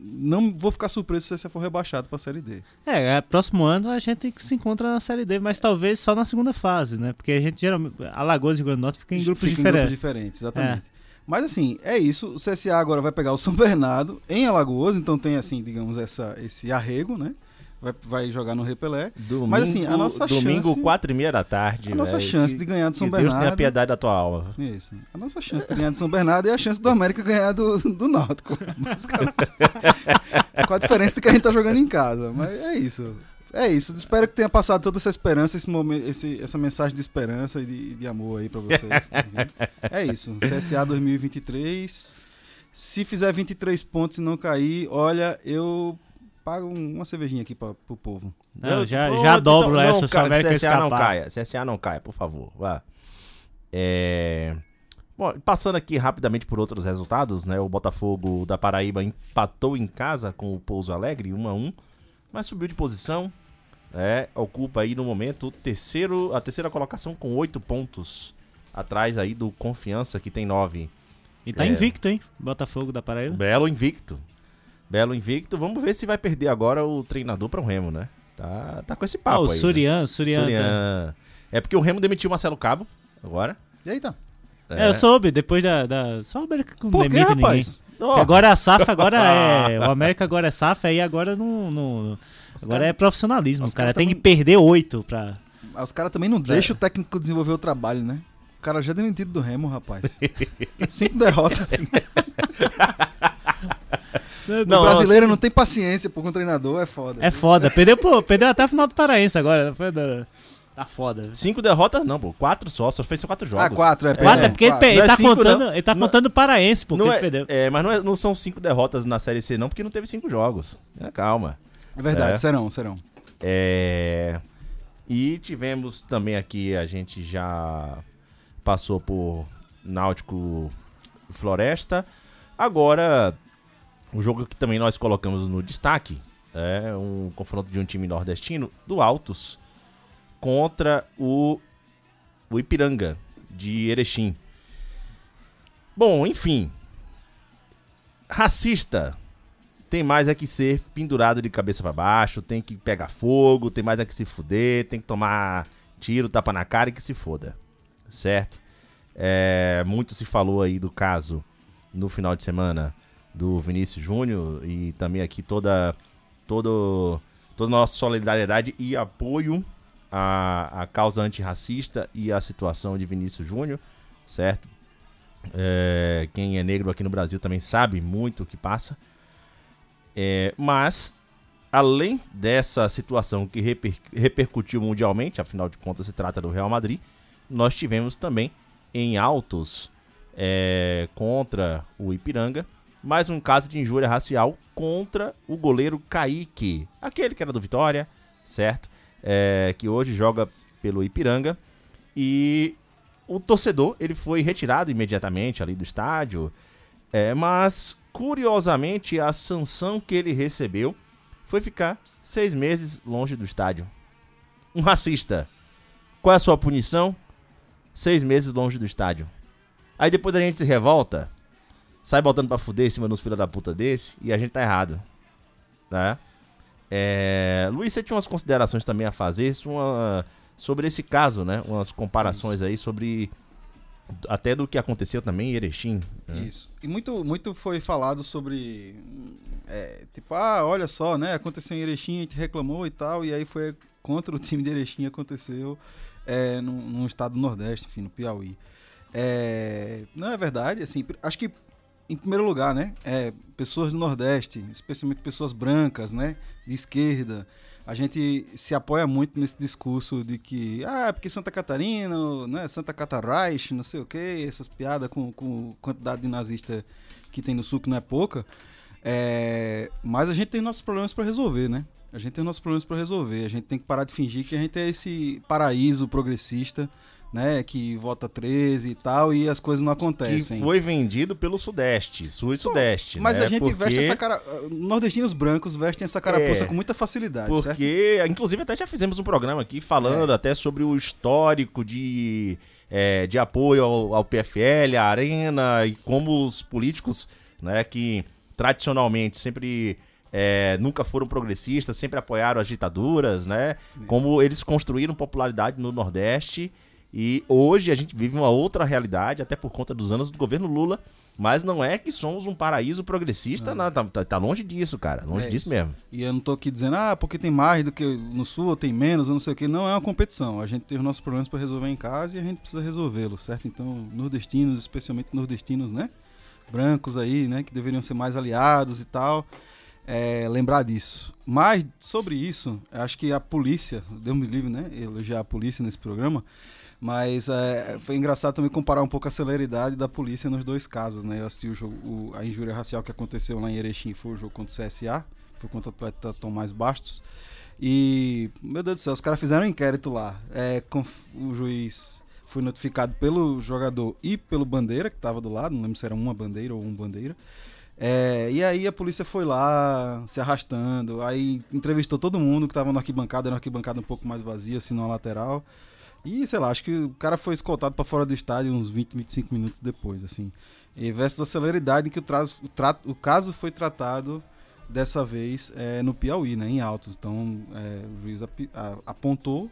Speaker 5: não vou ficar surpreso se você for rebaixado pra Série D.
Speaker 4: É, é, próximo ano a gente se encontra na Série D, mas talvez só na segunda fase, né? Porque a gente geralmente. Alagoas e Rio Grande do Norte fica em grupos
Speaker 5: Fica
Speaker 4: diferentes.
Speaker 5: diferentes, exatamente. Mas assim, é isso. O CSA agora vai pegar o São Bernardo em Alagoas, então tem assim, digamos, essa, esse arrego, né? Vai, vai jogar no Repelé.
Speaker 3: Domingo,
Speaker 5: Mas, assim, a nossa
Speaker 3: domingo,
Speaker 5: chance-
Speaker 3: quatro e meia da tarde.
Speaker 5: A nossa
Speaker 3: velho,
Speaker 5: chance
Speaker 3: que-
Speaker 5: de ganhar do São
Speaker 3: que Deus tenha
Speaker 5: Bernardo.
Speaker 3: piedade da tua alma.
Speaker 5: Isso. A nossa chance de ganhar do São Bernardo é a chance do América ganhar do, do Náutico. [laughs] Com a diferença de que a gente tá jogando em casa. Mas é isso. É isso. Espero que tenha passado toda essa esperança, esse momento, esse, essa mensagem de esperança e de, de amor aí pra vocês. é isso. CSA 2023. Se fizer 23 pontos e não cair, olha, eu pago um- uma cervejinha aqui pra, pro povo.
Speaker 4: Não,
Speaker 3: Eu-
Speaker 4: já,
Speaker 3: Pronto,
Speaker 4: já dobro
Speaker 3: então,
Speaker 4: essa,
Speaker 3: não,
Speaker 4: se a
Speaker 3: cara,
Speaker 4: América
Speaker 3: CSA não
Speaker 4: escapar.
Speaker 3: caia. CSA não caia, por favor. Vá. É... Bom, passando aqui rapidamente por outros resultados, né? O Botafogo da Paraíba empatou em casa com o Pouso Alegre, 1 a 1 mas subiu de posição. É, ocupa aí no momento o terceiro, a terceira colocação com oito pontos. Atrás aí do Confiança, que tem nove.
Speaker 4: E tá
Speaker 3: É.
Speaker 4: invicto, hein? Botafogo da Paraíba.
Speaker 3: Belo invicto. Belo invicto. Vamos ver se vai perder agora o treinador para o Remo, né? Tá, tá com esse
Speaker 4: Ah,
Speaker 3: papo
Speaker 4: o
Speaker 3: aí. né?
Speaker 4: Surian, Surian. tá-
Speaker 3: Surian. É porque o Remo demitiu o Marcelo Cabo agora.
Speaker 5: E aí tá.
Speaker 4: É, eu soube, depois da. da... Só o América que não
Speaker 5: Por que,
Speaker 4: demite ninguém.
Speaker 5: rapaz?
Speaker 3: Ó,
Speaker 4: Agora a SAF agora é. [laughs] O América agora é SAF, aí agora não. não- agora
Speaker 5: cara-
Speaker 4: é profissionalismo.
Speaker 5: os cara
Speaker 4: têm que
Speaker 5: também-
Speaker 4: perder oito pra.
Speaker 5: Mas Os caras também não deixam o técnico desenvolver o trabalho, né? O cara já é demitido do Remo, rapaz. [laughs] Cinco derrotas. [laughs] o brasileiro não tem paciência por um treinador, é foda.
Speaker 4: É foda. Perdeu, pô, perdeu até a final do Paraense agora. Foi da... Tá foda.
Speaker 3: Cinco derrotas não, pô. Quatro só, só fez quatro jogos.
Speaker 5: Ah, quatro, é.
Speaker 4: Quatro, é porque ele,
Speaker 5: quatro.
Speaker 4: ele
Speaker 3: Não é
Speaker 4: tá
Speaker 3: cinco,
Speaker 4: contando,
Speaker 3: não.
Speaker 4: ele tá
Speaker 3: Não-
Speaker 4: contando o Paraense, porque
Speaker 3: não
Speaker 4: ele
Speaker 3: é,
Speaker 4: perdeu.
Speaker 3: é, mas não, é- não são cinco derrotas na Série C, não, porque não teve cinco jogos. É, calma.
Speaker 5: É verdade,
Speaker 3: É.
Speaker 5: serão, serão.
Speaker 3: É, E tivemos também aqui, a gente já passou por Náutico Floresta. Agora, o jogo que também nós colocamos no destaque é um confronto de um time nordestino do Altos contra o, o Ipiranga de Erechim. Bom, enfim. Racista tem mais é que ser pendurado de cabeça pra baixo, tem que pegar fogo, tem mais é que se fuder, tem que tomar tiro, tapa na cara e que se foda. Certo? É, muito se falou aí do caso no final de semana do Vinícius Júnior e também aqui toda todo toda a nossa solidariedade e apoio à, à causa antirracista e à situação de Vinícius Júnior, certo? É, quem é negro aqui no Brasil também sabe muito o que passa. É, mas, além dessa situação que reper- repercutiu mundialmente, afinal de contas se trata do Real Madrid, nós tivemos também em autos é, contra o Ipiranga mais um caso de injúria racial contra o goleiro Kaique, aquele que era do Vitória, certo? É, que hoje joga pelo Ipiranga. E o torcedor ele foi retirado imediatamente ali do estádio. É, mas, curiosamente, a sanção que ele recebeu foi ficar seis meses longe do estádio. Um racista. Qual é a sua punição? Seis meses longe do estádio. Aí depois a gente se revolta, sai botando pra fuder em cima dos filhos da puta desse, e a gente tá errado. Né? É... Luiz, você tinha umas considerações também a fazer isso, uma- sobre esse caso, né? Umas comparações aí sobre. Até do que aconteceu também em Erechim. né?
Speaker 5: Isso. E muito, muito foi falado sobre. é, tipo, ah, olha só, né? Aconteceu em Erechim, a gente reclamou e tal, e aí foi contra o time de Erechim aconteceu é, num, num estado do Nordeste, enfim, no Piauí. É, não é verdade, assim, acho que em primeiro lugar, né? É, pessoas do Nordeste, especialmente pessoas brancas, né? De esquerda. A gente se apoia muito nesse discurso de que, ah, porque Santa Catarina, né? Santa Catarraich, não sei o quê, essas piadas com, com quantidade de nazista que tem no sul, que não é pouca. É, mas a gente tem nossos problemas para resolver, né? A gente tem nossos problemas para resolver. A gente tem que parar de fingir que a gente é esse paraíso progressista, né? Que vota 13 e tal, e as coisas não
Speaker 3: Que
Speaker 5: acontecem.
Speaker 3: foi vendido pelo Sudeste, Sul e Sudeste.
Speaker 5: Mas
Speaker 3: né?
Speaker 5: a gente
Speaker 3: Porque-
Speaker 5: veste essa cara. Nordestinos brancos vestem essa carapuça
Speaker 3: É,
Speaker 5: com muita facilidade, certo?
Speaker 3: Porque, inclusive, até já fizemos um programa aqui falando
Speaker 5: É.
Speaker 3: até sobre o histórico de, é, de apoio ao, ao PFL, à Arena, e como os políticos, né, que tradicionalmente sempre é, nunca foram progressistas, sempre apoiaram as ditaduras, né? Como eles construíram popularidade no Nordeste. E hoje a gente vive uma outra realidade, até por conta dos anos do governo Lula. Mas não é que somos um paraíso progressista, não, tá, tá- tá longe disso, cara. Longe
Speaker 5: É
Speaker 3: disso
Speaker 5: isso.
Speaker 3: mesmo.
Speaker 5: E eu não tô aqui dizendo, ah, porque tem mais do que no sul, ou tem menos, ou não sei o que. Não é uma competição. A gente tem os nossos problemas para resolver em casa e a gente precisa resolvê-los, certo? Então, nordestinos, especialmente nordestinos, né? Brancos aí, né? Que deveriam ser mais aliados e tal. É, lembrar disso. Mas, sobre isso, acho que a polícia, Deus me livre, né? Elogiar a polícia nesse programa. Mas é, foi engraçado também comparar um pouco a celeridade da polícia nos dois casos, né? Eu assisti o jogo, o- a injúria racial que aconteceu lá em Erechim, foi o jogo contra o CSA, foi contra o atleta Tomás Bastos. E, meu Deus do céu, os caras fizeram um inquérito lá. É, com- o juiz foi notificado pelo jogador e pelo bandeira, que tava do lado, não lembro se era uma bandeira ou um bandeira. É, e aí a polícia foi lá, se arrastando, aí entrevistou todo mundo que tava na arquibancada, era uma arquibancada um pouco mais vazia, assim, na lateral. E, sei lá, acho que o cara foi escoltado pra fora do estádio uns 20, 25 minutos depois, assim. E versus a celeridade em que o, o, tra- o caso foi tratado dessa vez é, no Piauí, né, em Altos. Então, é, o juiz api- a- apontou,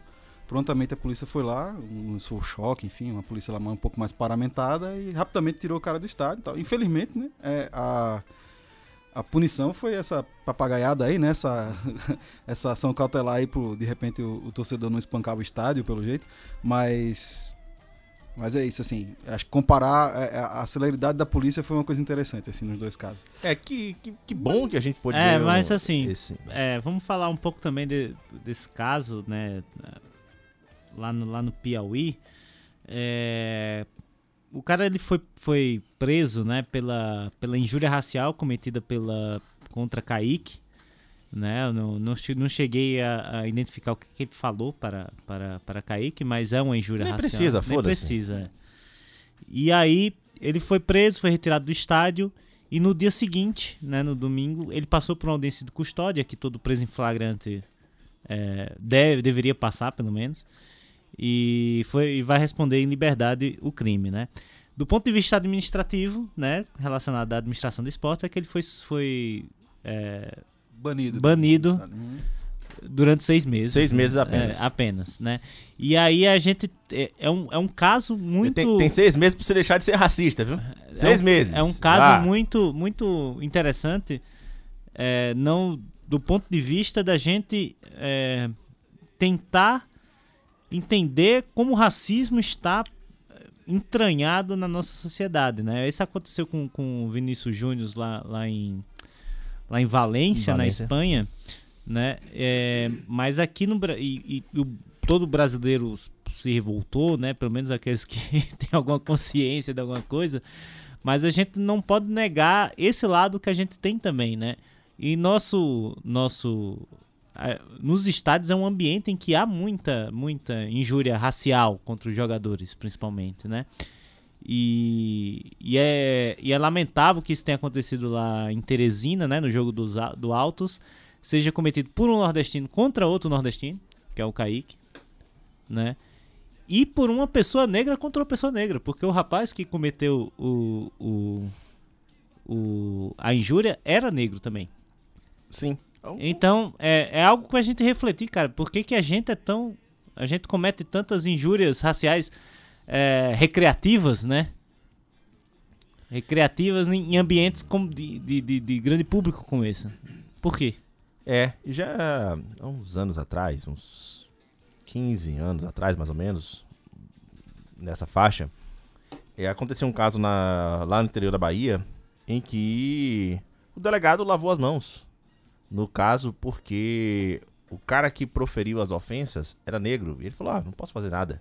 Speaker 5: prontamente a polícia foi lá, um um choque, enfim, uma polícia lá um pouco mais paramentada e rapidamente tirou o cara do estádio e tal. Infelizmente, né, é, a, a punição foi essa papagaiada aí, né, essa, [laughs] essa ação cautelar aí pro, de repente, o, o torcedor não espancar o estádio, pelo jeito. Mas Mas é isso, assim. Acho que comparar é, a, a celeridade da polícia foi uma coisa interessante, assim, nos dois casos.
Speaker 3: É, que, que, que bom que a gente pôde
Speaker 4: É,
Speaker 3: ver
Speaker 4: mas
Speaker 3: um-
Speaker 4: assim,
Speaker 3: esse-
Speaker 4: É, vamos falar um pouco também de- desse caso, né? Lá no, lá no Piauí. É, o cara ele foi, foi preso, né? Pela, pela injúria racial cometida pela, contra Kaique. Né? Eu não, não, não cheguei a, a identificar o que, que ele falou para, para, para Kaique, mas é uma injúria
Speaker 3: Nem
Speaker 4: racial.
Speaker 3: precisa,
Speaker 4: Nem
Speaker 3: foda-se.
Speaker 4: precisa, é. E aí ele foi preso, foi retirado do estádio. E no dia seguinte, né, no domingo, ele passou por uma audiência de custódia, que todo preso em flagrante é, deve, deveria passar, pelo menos. E, foi, e vai responder em liberdade o crime, né? Do ponto de vista administrativo, né, relacionado à administração de esportes, é que ele foi, foi é,
Speaker 5: Banido.
Speaker 4: Banido.
Speaker 5: Uhum.
Speaker 4: durante seis meses.
Speaker 3: Seis meses apenas.
Speaker 4: É, apenas, né? E aí a gente. É, é um, é um caso muito.
Speaker 3: Tem, tem seis meses pra você deixar de ser racista, viu? Seis
Speaker 4: é um,
Speaker 3: meses.
Speaker 4: É um caso
Speaker 3: Ah,
Speaker 4: muito, muito interessante, é, não do ponto de vista da gente é, tentar entender como o racismo está é, entranhado na nossa sociedade, né? Isso aconteceu com, com o Vinícius Júnior lá, lá em lá em Valência,
Speaker 3: Em
Speaker 4: na
Speaker 3: Valência.
Speaker 4: Espanha, né? É, mas aqui no e, e todo brasileiro se revoltou, né? Pelo menos aqueles que [laughs] têm alguma consciência de alguma coisa. Mas a gente não pode negar esse lado que a gente tem também, né? E nosso nosso eh, nos estádios é um ambiente em que há muita muita injúria racial contra os jogadores, principalmente, né? E, e, é, e é lamentável que isso tenha acontecido lá em Teresina, né, no jogo dos, do Altos, seja cometido por um nordestino contra outro nordestino, que é o Kaique, né? E por uma pessoa negra contra uma pessoa negra, porque o rapaz que cometeu o, o, o, a injúria era negro também.
Speaker 3: Sim.
Speaker 4: Então, é, é algo pra gente refletir, cara. Por que, que a gente é tão. A gente comete tantas injúrias raciais é, recreativas, né? Recreativas em, em ambientes como de, de, de, de grande público como esse. Por quê?
Speaker 3: É, e já há uns anos atrás, uns 15 anos atrás, mais ou menos, nessa faixa, é, aconteceu um caso na, lá no interior da Bahia em que o delegado lavou as mãos. No caso, porque o cara que proferiu as ofensas era negro. E ele falou: Ah, não posso fazer nada.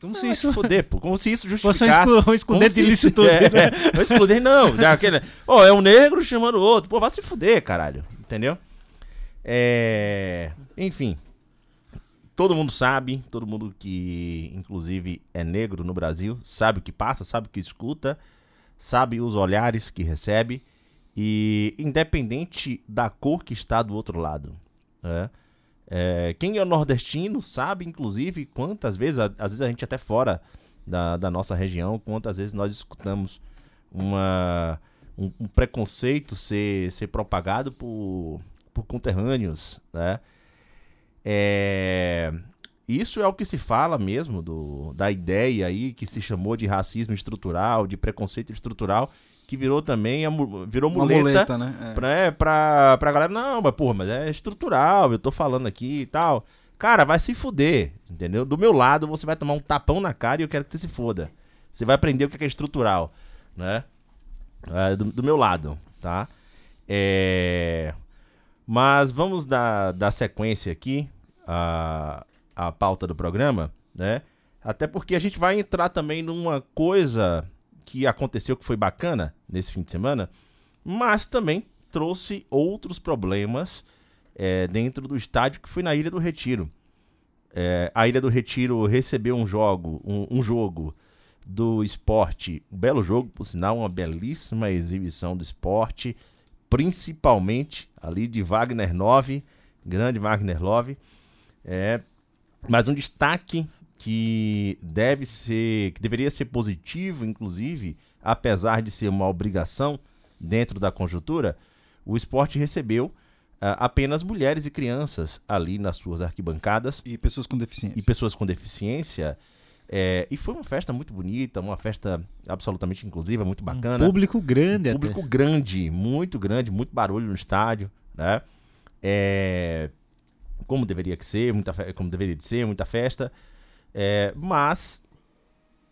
Speaker 4: Como se isso
Speaker 3: se [laughs] fuder, pô. Como se isso
Speaker 4: um,
Speaker 3: justificasse.
Speaker 4: exclu, um
Speaker 3: Como
Speaker 4: excludente ilícito. né?
Speaker 3: É, não excludente não. Já aquele, Ó, é um negro chamando o outro. Pô, vai se fuder, caralho. Entendeu? É, enfim. Todo mundo sabe, todo mundo que, inclusive, é negro no Brasil, sabe o que passa, sabe o que escuta, sabe os olhares que recebe. E independente da cor que está do outro lado. né? É, quem é nordestino sabe, inclusive, quantas vezes, às vezes a gente até fora da, da nossa região, quantas vezes nós escutamos uma, um, um preconceito ser, ser propagado por, por conterrâneos, né? É, isso é o que se fala mesmo do, da ideia aí que se chamou de racismo estrutural, de preconceito estrutural, que virou também a virou
Speaker 5: Uma
Speaker 3: muleta,
Speaker 5: muleta, né? É.
Speaker 3: pra, é, pra, pra galera, não, mas porra, mas é estrutural, eu tô falando aqui e tal. Cara, vai se fuder, entendeu? Do meu lado você vai tomar um tapão na cara e eu quero que você se foda. Você vai aprender o que é estrutural, né? É, do, do meu lado, tá? É... Mas vamos dar, dar sequência aqui à, à pauta do programa, né? Até porque a gente vai entrar também numa coisa que aconteceu que foi bacana nesse fim de semana, mas também trouxe outros problemas é, dentro do estádio que foi na Ilha do Retiro. É, a Ilha do Retiro recebeu um jogo, um, um jogo do esporte, um belo jogo, por sinal, uma belíssima exibição do esporte, principalmente ali de Wagner 9, grande Wagner 9. É, mas um destaque que deve ser, que deveria ser positivo, inclusive, apesar de ser uma obrigação dentro da conjuntura, o esporte recebeu ah, apenas mulheres e crianças ali nas suas arquibancadas
Speaker 5: E pessoas com deficiência.
Speaker 3: e pessoas com deficiência. É, e foi uma festa muito bonita, uma festa absolutamente inclusiva, muito bacana.
Speaker 4: Público grande
Speaker 3: Um público grande, muito grande, muito barulho no estádio, né? É, como deveria que ser, muita como deveria de ser, muita festa. É, mas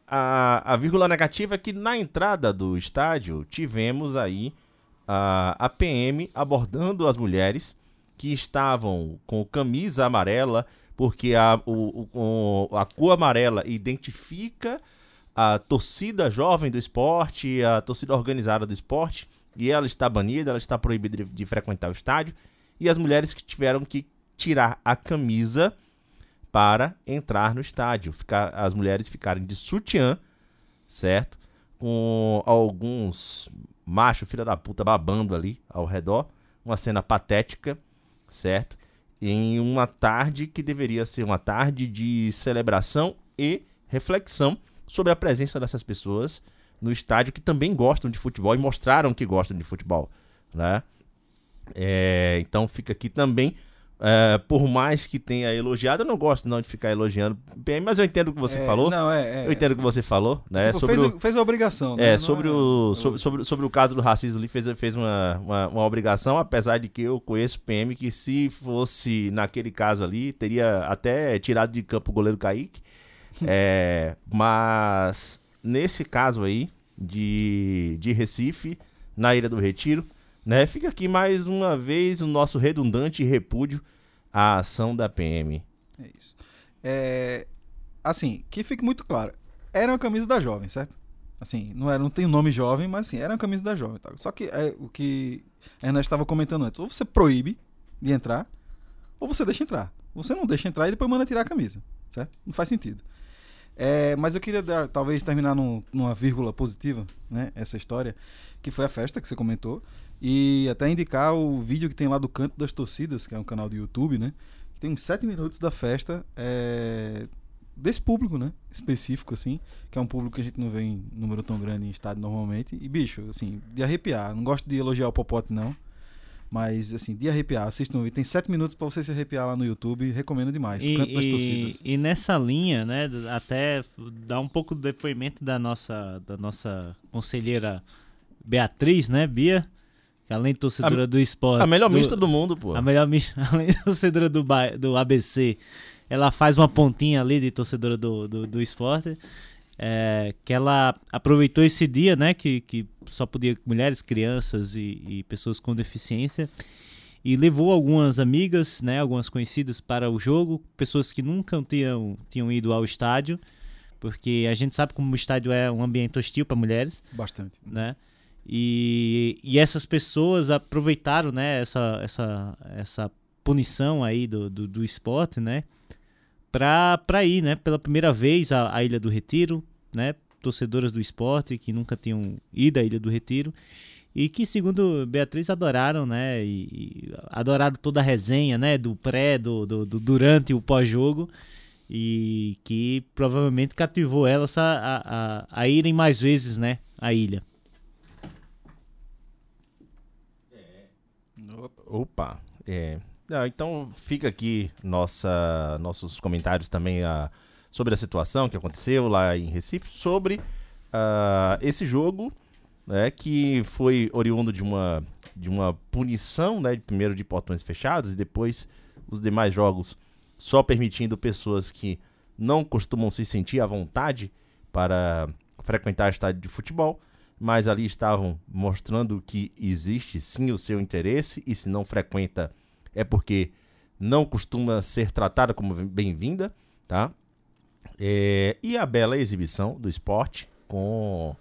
Speaker 3: a, a vírgula negativa é que na entrada do estádio tivemos aí a, a PM abordando as mulheres que estavam com camisa amarela, porque a, o, o, a cor amarela identifica a torcida jovem do esporte, a torcida organizada do esporte, e ela está banida, ela está proibida de, de frequentar o estádio, e as mulheres que tiveram que tirar a camisa para entrar no estádio, ficar, as mulheres ficarem de sutiã, certo? Com alguns machos, filha da puta, babando ali ao redor, uma cena patética, certo? Em uma tarde que deveria ser uma tarde de celebração e reflexão sobre a presença dessas pessoas no estádio que também gostam de futebol e mostraram que gostam de futebol, né? É, então fica aqui também, é, por mais que tenha elogiado, eu não gosto não de ficar elogiando bem, mas eu entendo o que você
Speaker 5: É,
Speaker 3: falou.
Speaker 5: Não, é, é,
Speaker 3: eu entendo o que você falou, né?
Speaker 5: Tipo,
Speaker 3: sobre
Speaker 5: fez,
Speaker 3: o,
Speaker 5: fez a obrigação, né?
Speaker 3: é, sobre, o, sobre, sobre, sobre o caso do racismo ali, fez, fez uma, uma, uma obrigação, apesar de que eu conheço PM que se fosse naquele caso ali, teria até tirado de campo o goleiro Kaique. [laughs] É, mas nesse caso aí, de, de Recife, na Ilha do Retiro, né, fica aqui mais uma vez o nosso redundante repúdio à ação da PM.
Speaker 5: É isso. É, assim, que fique muito claro. Era uma camisa da jovem, certo? Assim, não, era, não tem o nome jovem, mas assim, era uma camisa da jovem. Tá? Só que é, o que a Ernesto estava comentando antes. Ou você proíbe de entrar, ou você deixa entrar. Você não deixa entrar e depois manda tirar a camisa, certo? Não faz sentido. É, mas eu queria dar, talvez terminar num- numa vírgula positiva, né? Essa história, que foi a festa que você comentou. E até indicar o vídeo que tem lá do Canto das Torcidas, que é um canal do YouTube, né? Que tem uns 7 minutos da festa é, desse público, né? Específico, assim. Que é um público que a gente não vê em número tão grande em estádio normalmente. E, bicho, assim, de arrepiar. Não gosto de elogiar o Popote, não. Mas, assim, de arrepiar. Assistam. Tem 7 minutos pra você se arrepiar lá no YouTube. Recomendo demais.
Speaker 4: E,
Speaker 5: Canto das
Speaker 4: e-
Speaker 5: Torcidas.
Speaker 4: e nessa linha, né, até dar um pouco do depoimento da nossa, da nossa conselheira Beatriz, né, Bia? Além de torcedora do esporte.
Speaker 3: A melhor
Speaker 4: do,
Speaker 3: mista do mundo, pô.
Speaker 4: A melhor mista, [laughs] além de torcedora do, Ba- do ABC, ela faz uma pontinha ali de torcedora do, do, do esporte. é, que ela aproveitou esse dia, né? Que, que só podia mulheres, crianças e, e pessoas com deficiência. E levou algumas amigas, né? Algumas conhecidas para o jogo, pessoas que nunca tinham, tinham ido ao estádio. Porque a gente sabe como o estádio é um ambiente hostil para mulheres
Speaker 5: Bastante.
Speaker 4: né? E, e essas pessoas aproveitaram, né, essa, essa, essa punição aí do, do, do esporte, né, pra ir, né, pela primeira vez à, à Ilha do Retiro, né, torcedoras do esporte que nunca tinham ido à Ilha do Retiro e que, segundo Beatriz, adoraram, né, e, e adoraram toda a resenha, né, do pré, do, do, do durante o pós-jogo e que provavelmente cativou elas a, a, a, a irem mais vezes, né, à ilha.
Speaker 3: Opa, é. Não, então fica aqui nossa, nossos comentários também ah, sobre a situação que aconteceu lá em Recife, sobre ah, esse jogo, né, que foi oriundo de uma, de uma punição, né, primeiro de portões fechados e depois os demais jogos só permitindo pessoas que não costumam se sentir à vontade para frequentar estádio de futebol, mas ali estavam mostrando que existe sim o seu interesse e se não frequenta é porque não costuma ser tratada como bem-vinda, tá? É, e a bela exibição do esporte com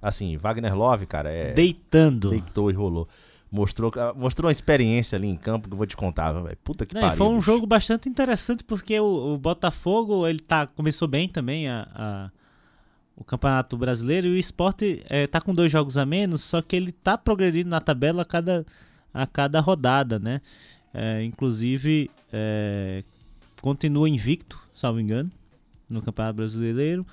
Speaker 3: assim, Wagner Love, cara, é
Speaker 4: Deitando.
Speaker 3: deitou e rolou. Mostrou, mostrou uma experiência ali em campo que eu vou te contar, velho. Puta que
Speaker 4: Não, e
Speaker 3: pariu.
Speaker 4: foi um
Speaker 3: bicho.
Speaker 4: jogo bastante interessante porque o, o Botafogo ele tá, começou bem também a, a- o Campeonato Brasileiro e o esporte é, tá com dois jogos a menos, só que ele tá progredindo na tabela a cada, a cada rodada, né? É, inclusive, é, continua invicto, salvo engano, no Campeonato Brasileiro.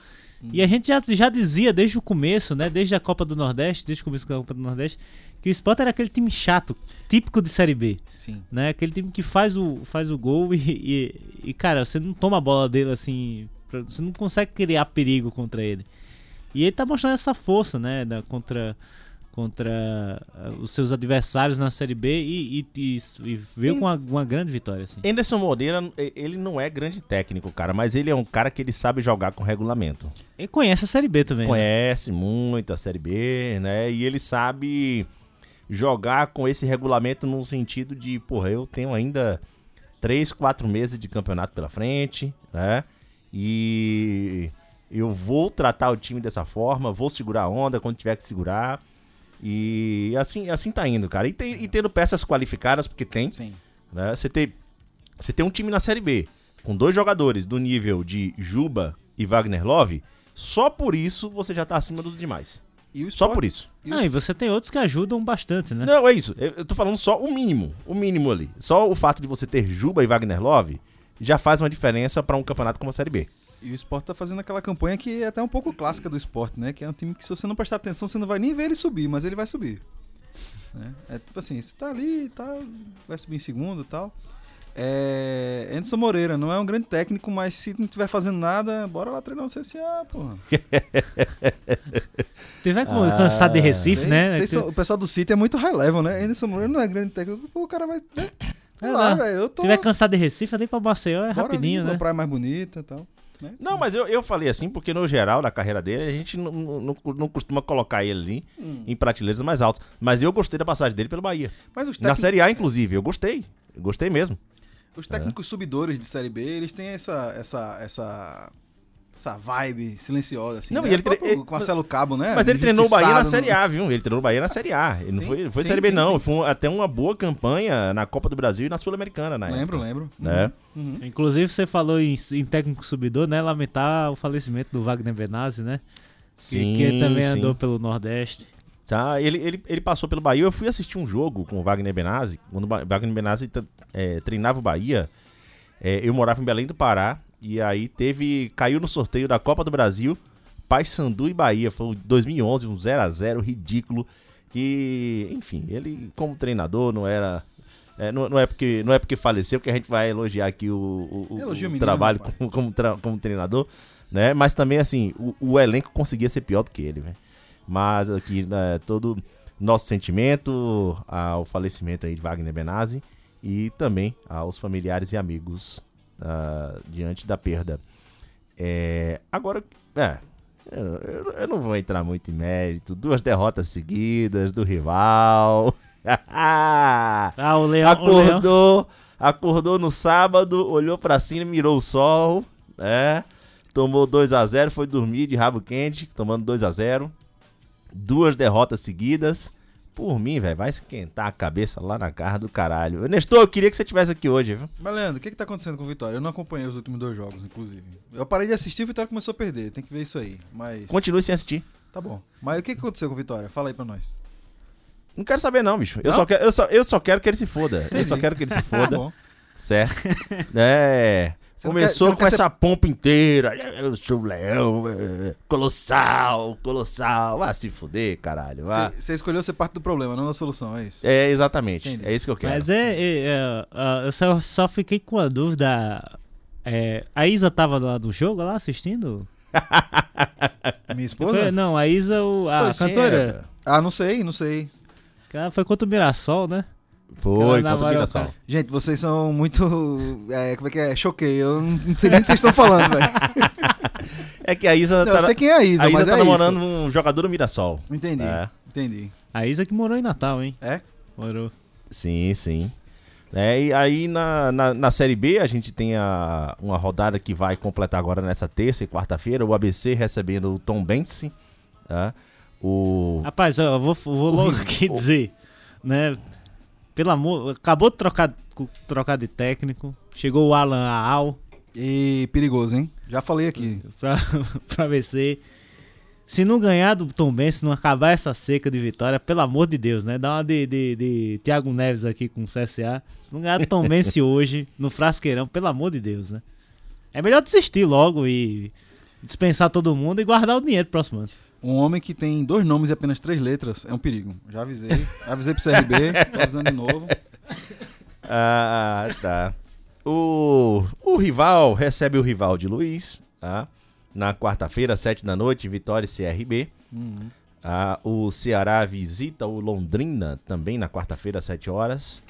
Speaker 4: E a gente já, já dizia desde o começo, né? Desde a Copa do Nordeste, desde o começo da Copa do Nordeste, que o Sport era aquele time chato, típico de Série B
Speaker 5: Sim.
Speaker 4: né? Aquele time que faz o, faz o gol e, e, e, cara, você não toma a bola dele assim, pra- você não consegue criar perigo contra ele. E ele tá mostrando essa força, né, da- contra contra ah, os seus adversários na Série B e, e, e- e veio com uma, uma grande vitória. Assim.
Speaker 3: Anderson Moreira, ele não é grande técnico, cara, mas ele é um cara que ele sabe jogar com regulamento.
Speaker 4: E conhece a Série B também. né?
Speaker 3: Conhece muito a Série B, né? E ele sabe jogar com esse regulamento no sentido de, porra, eu tenho ainda três, quatro meses de campeonato pela frente, né? E eu vou tratar o time dessa forma, vou segurar a onda quando tiver que segurar. E assim, assim tá indo, cara. E, tem- e tendo peças qualificadas, porque tem,
Speaker 5: Sim.
Speaker 3: né? Você tem, você tem um time na Série B com dois jogadores do nível de Juba e Wagner Love, só por isso você já tá acima dos demais.
Speaker 5: E
Speaker 3: Só por isso.
Speaker 5: E
Speaker 4: Ah, e você tem outros que ajudam bastante, né?
Speaker 3: Não, é isso. Eu, eu tô falando só o mínimo. O mínimo ali. Só o fato de você ter Juba e Wagner Love já faz uma diferença pra um campeonato como a Série B.
Speaker 5: E o Sport tá fazendo aquela campanha que é até um pouco clássica do Sport, né? Que é um time que se você não prestar atenção, você não vai nem ver ele subir, mas ele vai subir. Né? É tipo assim, você tá ali tal, vai subir em segundo e tal. É... Anderson Moreira não é um grande técnico, mas se não estiver fazendo nada, bora lá treinar o CSA, porra. [laughs]
Speaker 4: Tiver com cansado de Recife,
Speaker 5: Vocês-
Speaker 4: né?
Speaker 5: são- o pessoal do City é muito high level, né? Anderson Moreira não é grande técnico, pô, o cara vai. né?
Speaker 4: É
Speaker 5: lá,
Speaker 4: lá.
Speaker 5: velho. Eu tô.
Speaker 4: Tiver cansado de Recife, nem pra Maceió é
Speaker 5: bora
Speaker 4: rapidinho,
Speaker 5: ali,
Speaker 4: né?
Speaker 5: Uma praia mais bonita e tal. né?
Speaker 3: Não, mas eu, eu falei assim porque no geral da carreira dele a gente não, não, não costuma colocar ele ali
Speaker 5: Hum.
Speaker 3: em prateleiras mais altas. Mas eu gostei da passagem dele pelo Bahia.
Speaker 5: Mas os
Speaker 3: Na
Speaker 5: técnicos,
Speaker 3: Série A, inclusive, eu gostei. Eu gostei mesmo.
Speaker 5: os técnicos subidores de Série B, eles têm essa. essa, essa essa vibe silenciosa, assim.
Speaker 3: Não,
Speaker 5: né?
Speaker 3: e ele tre- ele-
Speaker 5: Marcelo Cabo, né?
Speaker 3: Mas ele treinou o Bahia na
Speaker 5: Injustiçado
Speaker 3: Série A, viu? Ele treinou o Bahia na Série A. Ele não
Speaker 5: Sim,
Speaker 3: foi, foi
Speaker 5: sim,
Speaker 3: Série B,
Speaker 5: sim,
Speaker 3: não.
Speaker 5: sim.
Speaker 3: Foi um- até uma boa campanha na Copa do Brasil e na Sul-Americana, na
Speaker 5: Lembro,
Speaker 3: época.
Speaker 5: lembro.
Speaker 3: Né?
Speaker 5: Uhum.
Speaker 4: Inclusive, você falou em, em técnico subidor, né? Lamentar o falecimento do Wagner Benazzi, né? Que- que também
Speaker 3: sim.
Speaker 4: andou pelo Nordeste.
Speaker 3: Tá, ele, ele, ele passou pelo Bahia. Eu fui assistir um jogo com o Wagner Benazzi. Quando o Wagner Benazzi é, treinava o Bahia, é, eu morava em Belém do Pará. E aí teve. Caiu no sorteio da Copa do Brasil, Paysandu e Bahia. Foi um 2011, um 0x0 ridículo. Que, enfim, ele, como treinador, não era. é, não, não é porque, não é porque faleceu que a gente vai elogiar aqui o, o- o-
Speaker 5: o menino,
Speaker 3: trabalho como, como, tra- como treinador, né? Mas também, assim, o, o elenco conseguia ser pior do que ele, velho. Mas aqui, né, todo nosso sentimento ao falecimento aí de Wagner Benazzi e também aos familiares e amigos ah, diante da perda. É, agora, é, eu, eu- não vou entrar muito em mérito. Duas derrotas seguidas do rival. [laughs]
Speaker 4: Ah, o Leão. O Leão
Speaker 3: acordou, acordou no sábado, olhou pra cima, mirou o sol, é, tomou 2 a 0 foi dormir de rabo quente, tomando 2 a 0 Duas derrotas seguidas. Por mim, velho, vai esquentar a cabeça lá na casa do caralho. Nestor, eu queria que você estivesse aqui hoje, viu?
Speaker 5: Mas, Leandro, o que, que tá acontecendo com o Vitória? Eu não acompanhei os últimos dois jogos, inclusive. Eu parei de assistir e o Vitória começou a perder. Tem que ver isso aí. Mas.
Speaker 3: Continue sem assistir.
Speaker 5: Tá bom. Mas o que, que aconteceu com o Vitória? Fala aí pra nós.
Speaker 3: Não quero saber, não, bicho. Eu,
Speaker 5: Não?
Speaker 3: só quero, eu, só, eu só quero que ele se foda. Eu
Speaker 5: Entendi.
Speaker 3: só quero que ele se [laughs]
Speaker 5: Tá
Speaker 3: foda.
Speaker 5: bom.
Speaker 3: certo? É.
Speaker 5: Você
Speaker 3: Começou
Speaker 5: quer-
Speaker 3: com essa pompa inteira. Eu sou o leão, é, colossal, colossal. Vá se fuder, caralho. Vá.
Speaker 5: Você escolheu ser parte do problema, não da solução, é isso?
Speaker 3: É, exatamente.
Speaker 5: Entendi.
Speaker 3: É isso que eu quero.
Speaker 4: Mas é, é, é, eu só, só fiquei com a dúvida. é, a Isa tava lá do jogo lá assistindo? [laughs]
Speaker 5: Minha esposa?
Speaker 4: Foi- não, a Isa, o- a
Speaker 3: Poxa,
Speaker 4: cantora.
Speaker 5: Ah, não sei, não sei.
Speaker 4: Foi contra o Mirassol, né?
Speaker 3: Foi,
Speaker 4: Ela
Speaker 3: contra Mirassol.
Speaker 4: cara.
Speaker 5: Gente, vocês são muito. É, como é que é? Choquei. Eu não sei nem o que vocês estão falando, velho. [laughs]
Speaker 3: É que a Isa
Speaker 5: Não,
Speaker 3: tá,
Speaker 5: eu sei quem é a Isa,
Speaker 3: a Isa
Speaker 5: mas
Speaker 3: tá
Speaker 5: é
Speaker 3: namorando
Speaker 5: isso.
Speaker 3: um jogador do Mirassol.
Speaker 5: Entendi.
Speaker 3: É.
Speaker 5: Entendi.
Speaker 4: A Isa que morou em Natal, hein?
Speaker 5: É?
Speaker 4: Morou.
Speaker 3: Sim, sim. É, e aí na, na, na Série B a gente tem a, uma rodada que vai completar agora nessa terça e quarta-feira. O ABC recebendo o Tom Bense. Tá? O,
Speaker 4: Rapaz, eu vou, vou logo aqui
Speaker 3: o-
Speaker 4: dizer, né? Pelo amor, acabou de trocar, trocar de técnico. Chegou o Alan Aal
Speaker 5: E perigoso, hein? Já falei aqui. [laughs]
Speaker 4: pra, pra vencer. Se não ganhar do Tom Benz, se não acabar essa seca de vitória, pelo amor de Deus, né? Dá uma de, de, de Thiago Neves aqui com o CSA. Se não ganhar do Tom Benz [laughs] hoje, no Frasqueirão, pelo amor de Deus, né? É melhor desistir logo e dispensar todo mundo e guardar o dinheiro pro próximo ano.
Speaker 5: Um homem que tem dois nomes e apenas três letras é um perigo. Já avisei. avisei pro CRB, tô avisando de novo.
Speaker 3: Ah, tá. O, o rival recebe o rival de Luiz, tá? Na quarta-feira, sete da noite, Vitória e CRB.
Speaker 5: Uhum.
Speaker 3: Ah, o Ceará visita o Londrina também na quarta-feira, às 7 horas.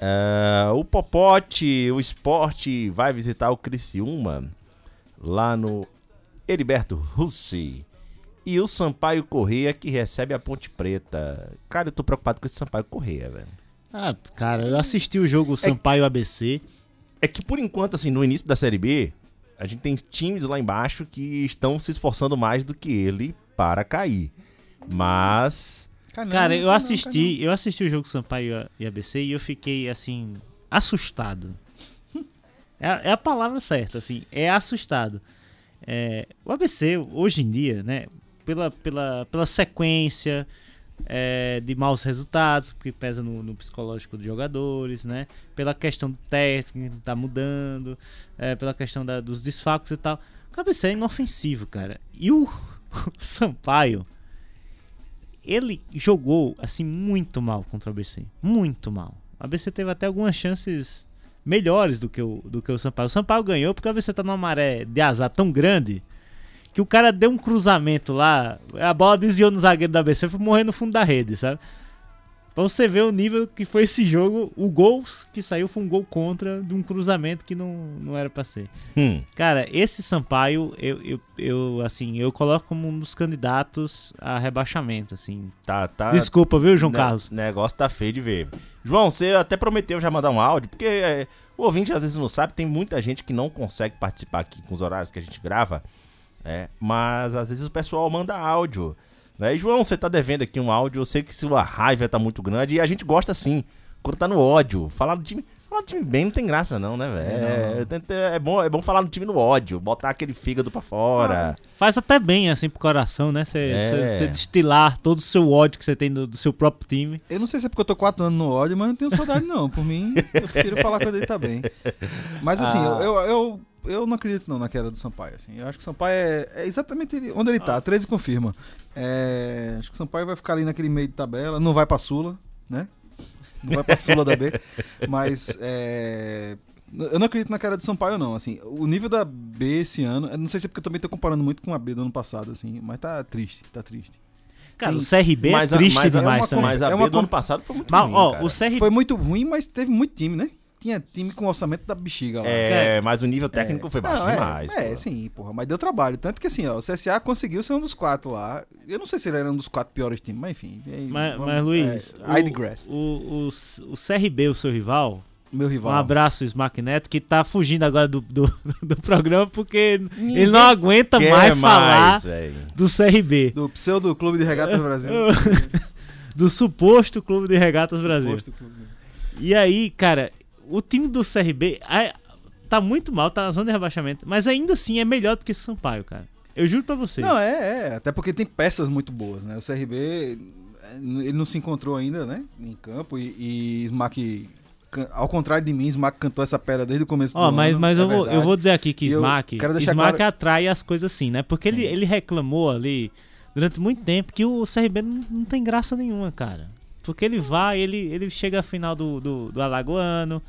Speaker 3: Ah, o Popote, o Esporte, vai visitar o Criciúma lá no Heriberto Russi. E o Sampaio Correia que recebe a Ponte Preta. Cara, eu tô preocupado com esse Sampaio Correia, velho.
Speaker 4: Ah, cara, eu assisti o jogo Sampaio ABC.
Speaker 3: É que por enquanto, assim, no início da Série B, a gente tem times lá embaixo que estão se esforçando mais do que ele para cair. Mas.
Speaker 4: Cara, eu assisti, eu assisti o jogo Sampaio e ABC e eu fiquei assim assustado. [laughs] É, é a palavra certa, assim, é assustado. É, o ABC hoje em dia, né, pela, pela, pela sequência é, de maus resultados que pesa no, no psicológico dos jogadores, né, pela questão do técnico que tá mudando, é, pela questão da- dos desfalques e tal. O ABC é inofensivo, cara. E o [laughs] Sampaio ele jogou assim muito mal contra o ABC, muito mal. O ABC teve até algumas chances melhores do que o do que o Sampaio. O Sampaio ganhou porque o ABC tá numa maré de azar tão grande que o cara deu um cruzamento lá, a bola desviou no zagueiro do ABC, foi morrer no fundo da rede, sabe? Pra você ver o nível que foi esse jogo, o gol que saiu foi um gol contra de um cruzamento que não, não era pra ser.
Speaker 3: Hum,
Speaker 4: Cara, esse Sampaio, eu, eu, eu, assim, eu coloco como um dos candidatos a rebaixamento, assim.
Speaker 3: tá, tá.
Speaker 4: Desculpa, viu, João
Speaker 3: Ne-
Speaker 4: Carlos?
Speaker 3: negócio tá feio de ver. João, você até prometeu já mandar um áudio, porque é, o ouvinte às vezes não sabe, tem muita gente que não consegue participar aqui com os horários que a gente grava, é, mas às vezes o pessoal manda áudio. Né? E, João, você tá devendo aqui um áudio, eu sei que sua raiva tá muito grande e a gente gosta sim, quando tá no ódio. Falar do time. Falar do time bem não tem graça, não, né, velho? É, é bom, é bom falar do time no ódio, botar aquele fígado pra fora.
Speaker 4: Faz até bem, assim, pro coração, né? Você
Speaker 3: É.
Speaker 4: destilar todo o seu ódio que você tem do, do seu próprio time.
Speaker 5: Eu não sei se é porque eu tô quatro anos no ódio, mas eu não tenho saudade, não. Por mim, eu prefiro falar quando ele tá bem. Mas assim,
Speaker 3: Ah.
Speaker 5: eu, eu, eu, eu não acredito não na queda do Sampaio. Assim. Eu acho que o Sampaio é, é exatamente ele- onde ele tá. 13 confirma. É, acho que o Sampaio vai ficar ali naquele meio de tabela. Não vai pra Sula, né? Não vai pra Sula da B. [laughs] Mas é, eu não acredito na queda do Sampaio, não. Assim, o nível da B esse ano, não sei se é porque eu também tô comparando muito com a B do ano passado, assim, mas tá triste, tá triste.
Speaker 4: Cara,
Speaker 5: Sim.
Speaker 4: o CRB
Speaker 3: mas
Speaker 4: é
Speaker 3: a-
Speaker 4: triste
Speaker 3: mas
Speaker 4: demais
Speaker 5: é uma
Speaker 4: também.
Speaker 3: Mas a
Speaker 5: É
Speaker 3: B
Speaker 5: uma
Speaker 3: do ano passado foi muito
Speaker 4: Mas,
Speaker 3: ruim,
Speaker 4: ó,
Speaker 3: cara.
Speaker 4: o CRB...
Speaker 5: Foi muito ruim, mas teve muito time, né? Tinha time com orçamento da bexiga lá.
Speaker 3: É, mas o nível técnico foi baixo
Speaker 5: Não, é,
Speaker 3: demais.
Speaker 5: É,
Speaker 3: pô.
Speaker 5: sim, porra. Mas deu trabalho. Tanto que assim, ó, o CSA conseguiu ser um dos quatro lá. Eu não sei se ele era um dos quatro piores times, mas enfim. aí,
Speaker 4: Mas,
Speaker 5: vamos-
Speaker 4: mas, Luiz,
Speaker 5: É, Ide
Speaker 4: o,
Speaker 5: Grass,
Speaker 4: o, o, o CRB, o seu rival,
Speaker 5: meu rival.
Speaker 4: um abraço, Smack Neto, que tá fugindo agora do, do, [laughs] do programa porque ele não aguenta mais falar do CRB.
Speaker 5: Do pseudo Clube de Regatas [laughs] Brasil.
Speaker 4: do suposto Clube de Regatas Brasil.
Speaker 5: Suposto clube.
Speaker 4: E aí, cara, o time do CRB ah, tá muito mal, tá na zona de rebaixamento, mas ainda assim é melhor do que esse Sampaio, cara. Eu juro pra você.
Speaker 5: Não, é, é. Até porque tem peças muito boas, né? O CRB, é, ele não se encontrou ainda, né? Em campo. E, e Smack, ao contrário de mim, Smack cantou essa pedra desde o começo
Speaker 4: Ó,
Speaker 5: do
Speaker 4: mas,
Speaker 5: ano.
Speaker 4: mas
Speaker 5: é
Speaker 4: eu, vou, eu vou dizer aqui que Smack, Smack
Speaker 5: claro-
Speaker 4: atrai as coisas assim, né? Porque ele, ele reclamou ali durante muito tempo que o CRB não, não tem graça nenhuma, cara. Porque ele vai, ele, ele chega à final do, do, do Alagoano,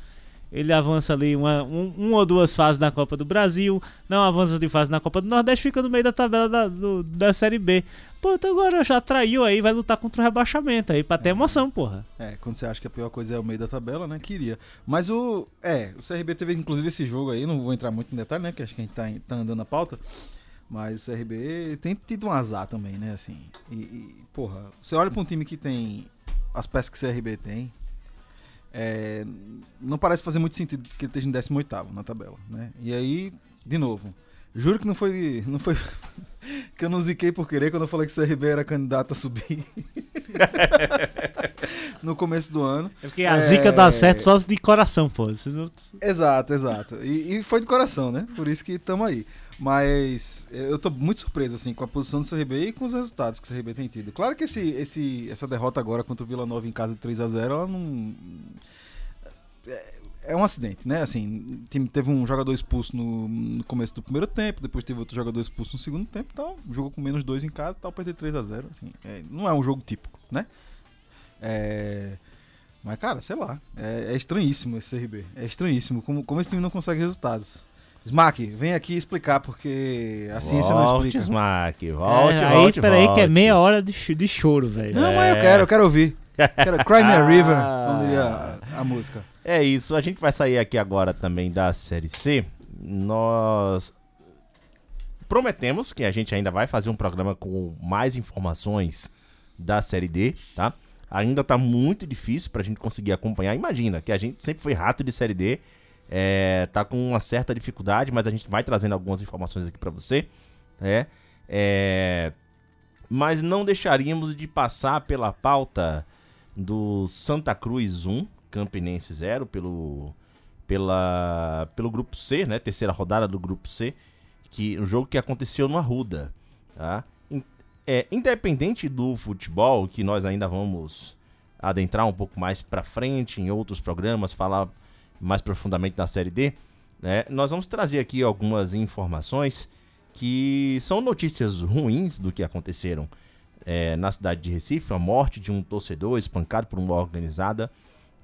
Speaker 4: ele avança ali uma, um, uma ou duas fases na Copa do Brasil, não avança de fase na Copa do Nordeste, fica no meio da tabela da, do- da Série B. Pô, então agora já atraiu aí, vai lutar contra o rebaixamento aí, pra ter emoção, porra.
Speaker 5: É, quando você acha que a pior coisa é o meio da tabela, né? Queria. Mas o. É, o CRB teve inclusive esse jogo aí, não vou entrar muito em detalhe, né? Que acho que a gente tá, tá andando na pauta. Mas o CRB tem tido um azar também, né? Assim. E, e, porra, você olha pra um time que tem as peças que o CRB tem. É, não parece fazer muito sentido que ele esteja em 18 na tabela, né? E aí, de novo. Juro que não foi. Não foi [laughs] que eu não ziquei por querer quando eu falei que o CRB era candidato a subir. [laughs] no começo do ano.
Speaker 4: É porque a
Speaker 5: É.
Speaker 4: zica dá certo só de coração, pô. Se não-
Speaker 5: Exato, exato. E, e foi de coração, né? Por isso que estamos aí. Mas eu tô muito surpreso assim com a posição do CRB e com os resultados que o CRB tem tido. Claro que esse, esse, essa derrota agora contra o Vila Nova em casa de 3 a 0 ela não. É, é um acidente, né? Assim, teve um jogador expulso no, no começo do primeiro tempo, depois teve outro jogador expulso no segundo tempo, então jogou com menos dois em casa e tal, perder 3 a 0 assim, é, Não é um jogo típico, né? É. Mas, cara, sei lá. É, é estranhíssimo esse CRB. É estranhíssimo. Como, como esse time não consegue resultados. Smack, vem aqui explicar, porque a ciência não
Speaker 3: Volte,
Speaker 5: explica.
Speaker 3: Smack, volte,
Speaker 4: É, aí,
Speaker 3: volte,
Speaker 4: peraí, que é
Speaker 3: volte.
Speaker 4: meia hora de, de choro, velho.
Speaker 5: Não, mas eu quero, eu quero ouvir. Quero Cry Me a [laughs] River, como diria a, a música.
Speaker 3: É isso, a gente vai sair aqui agora também da Série C. Nós prometemos que a gente ainda vai fazer um programa com mais informações da Série D, tá? Ainda tá muito difícil pra gente conseguir acompanhar. Imagina que a gente sempre foi rato de Série D, é, tá com uma certa dificuldade, mas a gente vai trazendo algumas informações aqui pra você, né? É, mas não deixaríamos de passar pela pauta do Santa Cruz 1, Campinense 0, pelo, pela, pelo grupo C, né? Terceira rodada do grupo C, que um jogo que aconteceu no Arruda, tá? É, independente do futebol, que nós ainda vamos adentrar um pouco mais pra frente em outros programas, falar mais profundamente da Série D, né? Nós vamos trazer aqui algumas informações que são notícias ruins do que aconteceram é, na cidade de Recife, a morte de um torcedor espancado por uma organizada,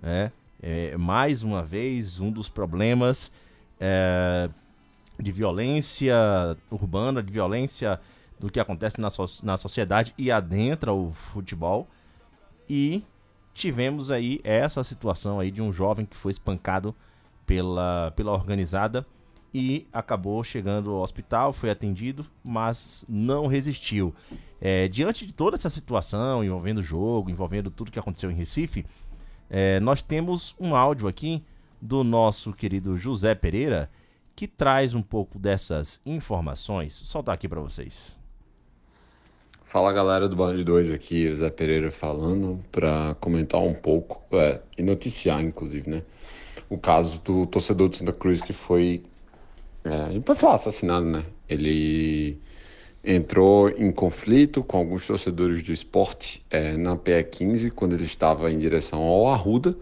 Speaker 3: né? É, mais uma vez, um dos problemas é, de violência urbana, de violência do que acontece na, so- na sociedade e adentra o futebol. E tivemos aí essa situação aí de um jovem que foi espancado pela, pela organizada e acabou chegando ao hospital, foi atendido, mas não resistiu. É, diante de toda essa situação envolvendo o jogo, envolvendo tudo que aconteceu em Recife, é, nós temos um áudio aqui do nosso querido José Pereira que traz um pouco dessas informações. Vou soltar aqui para vocês.
Speaker 7: Fala galera do Bando de Dois aqui, o Zé Pereira falando para comentar um pouco é, e noticiar, inclusive, né? O caso do torcedor do Santa Cruz que foi, é, gente pode falar assassinado, né? Ele entrou em conflito com alguns torcedores do esporte é, na PE 15 quando ele estava em direção ao Arruda.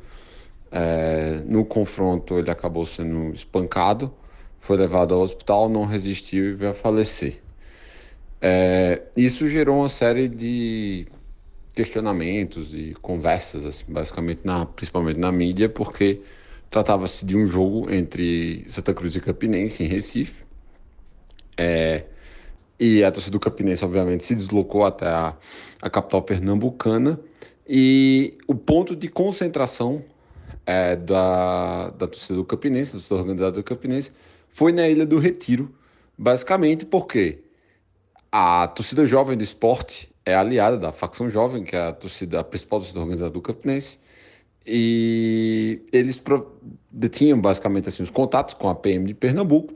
Speaker 7: É, no confronto ele acabou sendo espancado, foi levado ao hospital, não resistiu e veio a falecer. É, isso gerou uma série de questionamentos e conversas, assim, basicamente, na, principalmente na mídia, porque tratava-se de um jogo entre Santa Cruz e Campinense, em Recife. É, e a torcida do Campinense, obviamente, se deslocou até a, a capital pernambucana. E o ponto de concentração é, da, da torcida do Campinense, da torcida organizada do Campinense, foi na Ilha do Retiro, basicamente porque a torcida jovem do esporte é aliada da facção jovem, que é a torcida a principal torcida organizada do Campinense, e eles detinham basicamente assim os contatos com a PM de Pernambuco,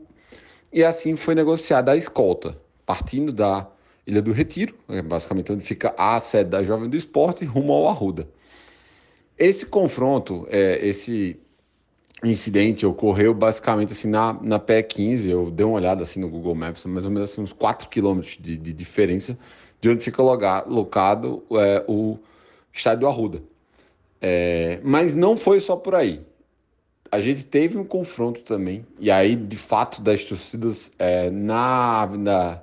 Speaker 7: e assim foi negociada a escolta, partindo da Ilha do Retiro, é basicamente onde fica a sede da Jovem do Esporte, rumo ao Arruda. Esse confronto, é, esse incidente ocorreu basicamente assim na, na PE 15, eu dei uma olhada assim no Google Maps, mais ou menos assim, uns 4 quilômetros de, de diferença de onde fica locado é, o estádio do Arruda. É, mas não foi só por aí. A gente teve um confronto também, e aí de fato das torcidas é, na Avenida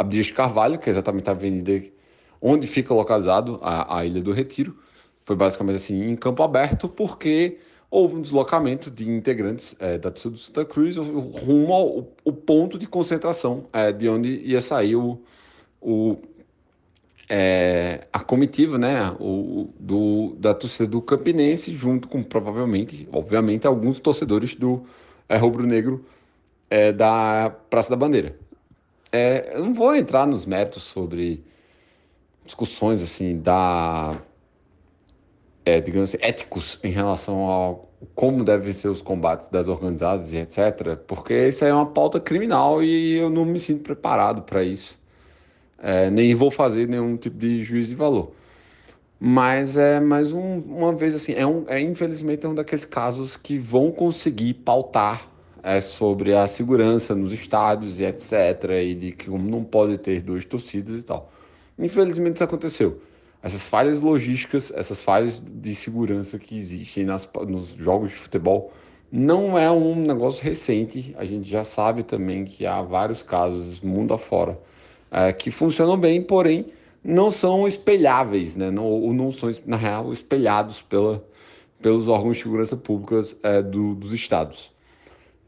Speaker 7: Abdias de Carvalho, que é exatamente a avenida onde fica localizado a, a Ilha do Retiro, foi basicamente assim em campo aberto, porque houve um deslocamento de integrantes é, da torcida do Santa Cruz rumo ao ponto de concentração é, de onde ia sair o, o, é, a comitiva né, o, do, da torcida do Campinense, junto com provavelmente, obviamente, alguns torcedores do é, rubro-negro é, da Praça da Bandeira. É, eu não vou entrar nos méritos sobre discussões assim da é, digamos assim, éticos em relação ao como devem ser os combates das organizadas e etc. Porque isso é uma pauta criminal e eu não me sinto preparado para isso. É, nem vou fazer nenhum tipo de juízo de valor. Mas é mais um, uma vez assim, é, um, é infelizmente é um daqueles casos que vão conseguir pautar é, sobre a segurança nos estádios e etc. E de que não pode ter duas torcidas e tal. Infelizmente isso aconteceu essas falhas logísticas, essas falhas de segurança que existem nas, nos jogos de futebol, não é um negócio recente. A gente já sabe também que há vários casos mundo afora é, que funcionam bem, porém não são espelháveis, né? não, ou não são, na real, espelhados pela, pelos órgãos de segurança públicas é, do, dos estados.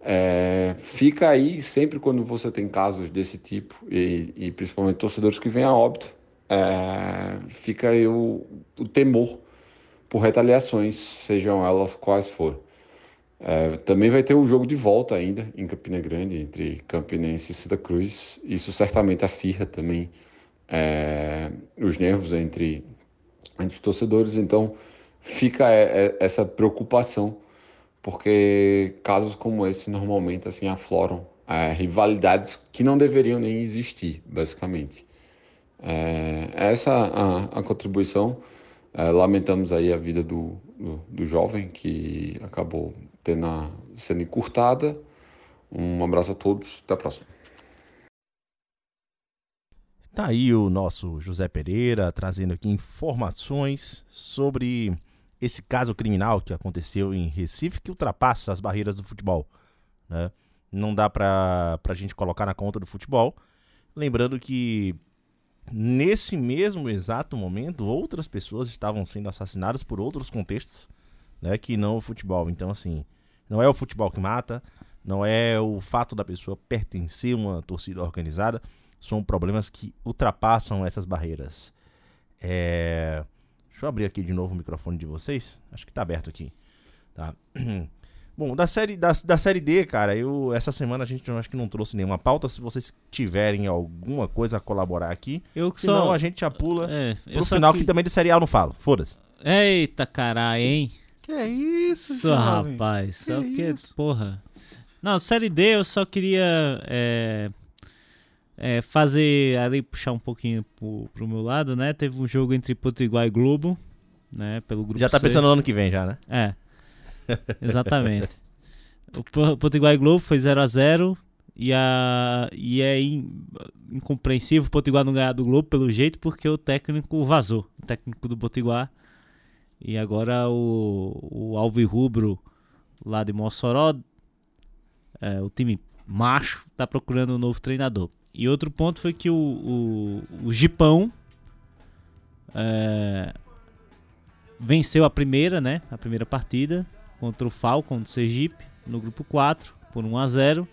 Speaker 7: É, fica aí sempre quando você tem casos desse tipo, e, e principalmente torcedores que vêm a óbito, é, fica aí o, o temor por retaliações, sejam elas quais forem. É, também vai ter o jogo de volta ainda em Campina Grande, entre Campinense e Santa Cruz. Isso certamente acirra também é, os nervos entre, entre os torcedores. Então fica é, é, essa preocupação, porque casos como esse normalmente assim afloram é, rivalidades que não deveriam nem existir, basicamente. É, essa a, a contribuição. É, lamentamos aí a vida do, do, do, jovem que acabou tendo a, sendo encurtada. Um abraço a todos, até a próxima.
Speaker 3: Tá aí o nosso José Pereira trazendo aqui informações sobre esse caso criminal que aconteceu em Recife que ultrapassa as barreiras do futebol. Né? Não dá pra, pra gente colocar na conta do futebol. Lembrando que nesse mesmo exato momento, outras pessoas estavam sendo assassinadas por outros contextos, né, que não o futebol. Então, assim, não é o futebol que mata, não é o fato da pessoa pertencer a uma torcida organizada, são problemas que ultrapassam essas barreiras. É... Deixa eu abrir aqui de novo o microfone de vocês. Acho que tá aberto aqui. Tá. [clears throat] Bom, da série, da, da série D, cara, eu essa semana a gente acho que não trouxe nenhuma pauta. Se vocês tiverem alguma coisa a colaborar aqui,
Speaker 4: eu que
Speaker 3: senão
Speaker 4: só...
Speaker 3: a gente já pula
Speaker 4: é,
Speaker 3: pro final, que... que também de serial não falo. Foda-se.
Speaker 4: Eita caralho, hein?
Speaker 5: Que é isso,
Speaker 4: Só, rapaz. Que só que, isso? porra. Não, série D eu só queria é, é, fazer ali, puxar um pouquinho pro, pro meu lado, né? Teve um jogo entre Potiguar e Globo, né? Pelo grupo
Speaker 3: Já tá
Speaker 4: 6.
Speaker 3: pensando no ano que vem já, né?
Speaker 4: É. Exatamente. o Potiguar e Globo foi 0x0 e, a, e é in, incompreensível o Potiguar não ganhar do Globo pelo jeito porque o técnico vazou. O técnico do Potiguar. E agora o, o Alvi Rubro lá de Mossoró, é, o time macho, tá procurando um novo treinador. E outro ponto foi que o, o, o Gipão é, venceu a primeira, né? A primeira partida contra o Falcon do Sergipe no grupo 4 por 1 a 0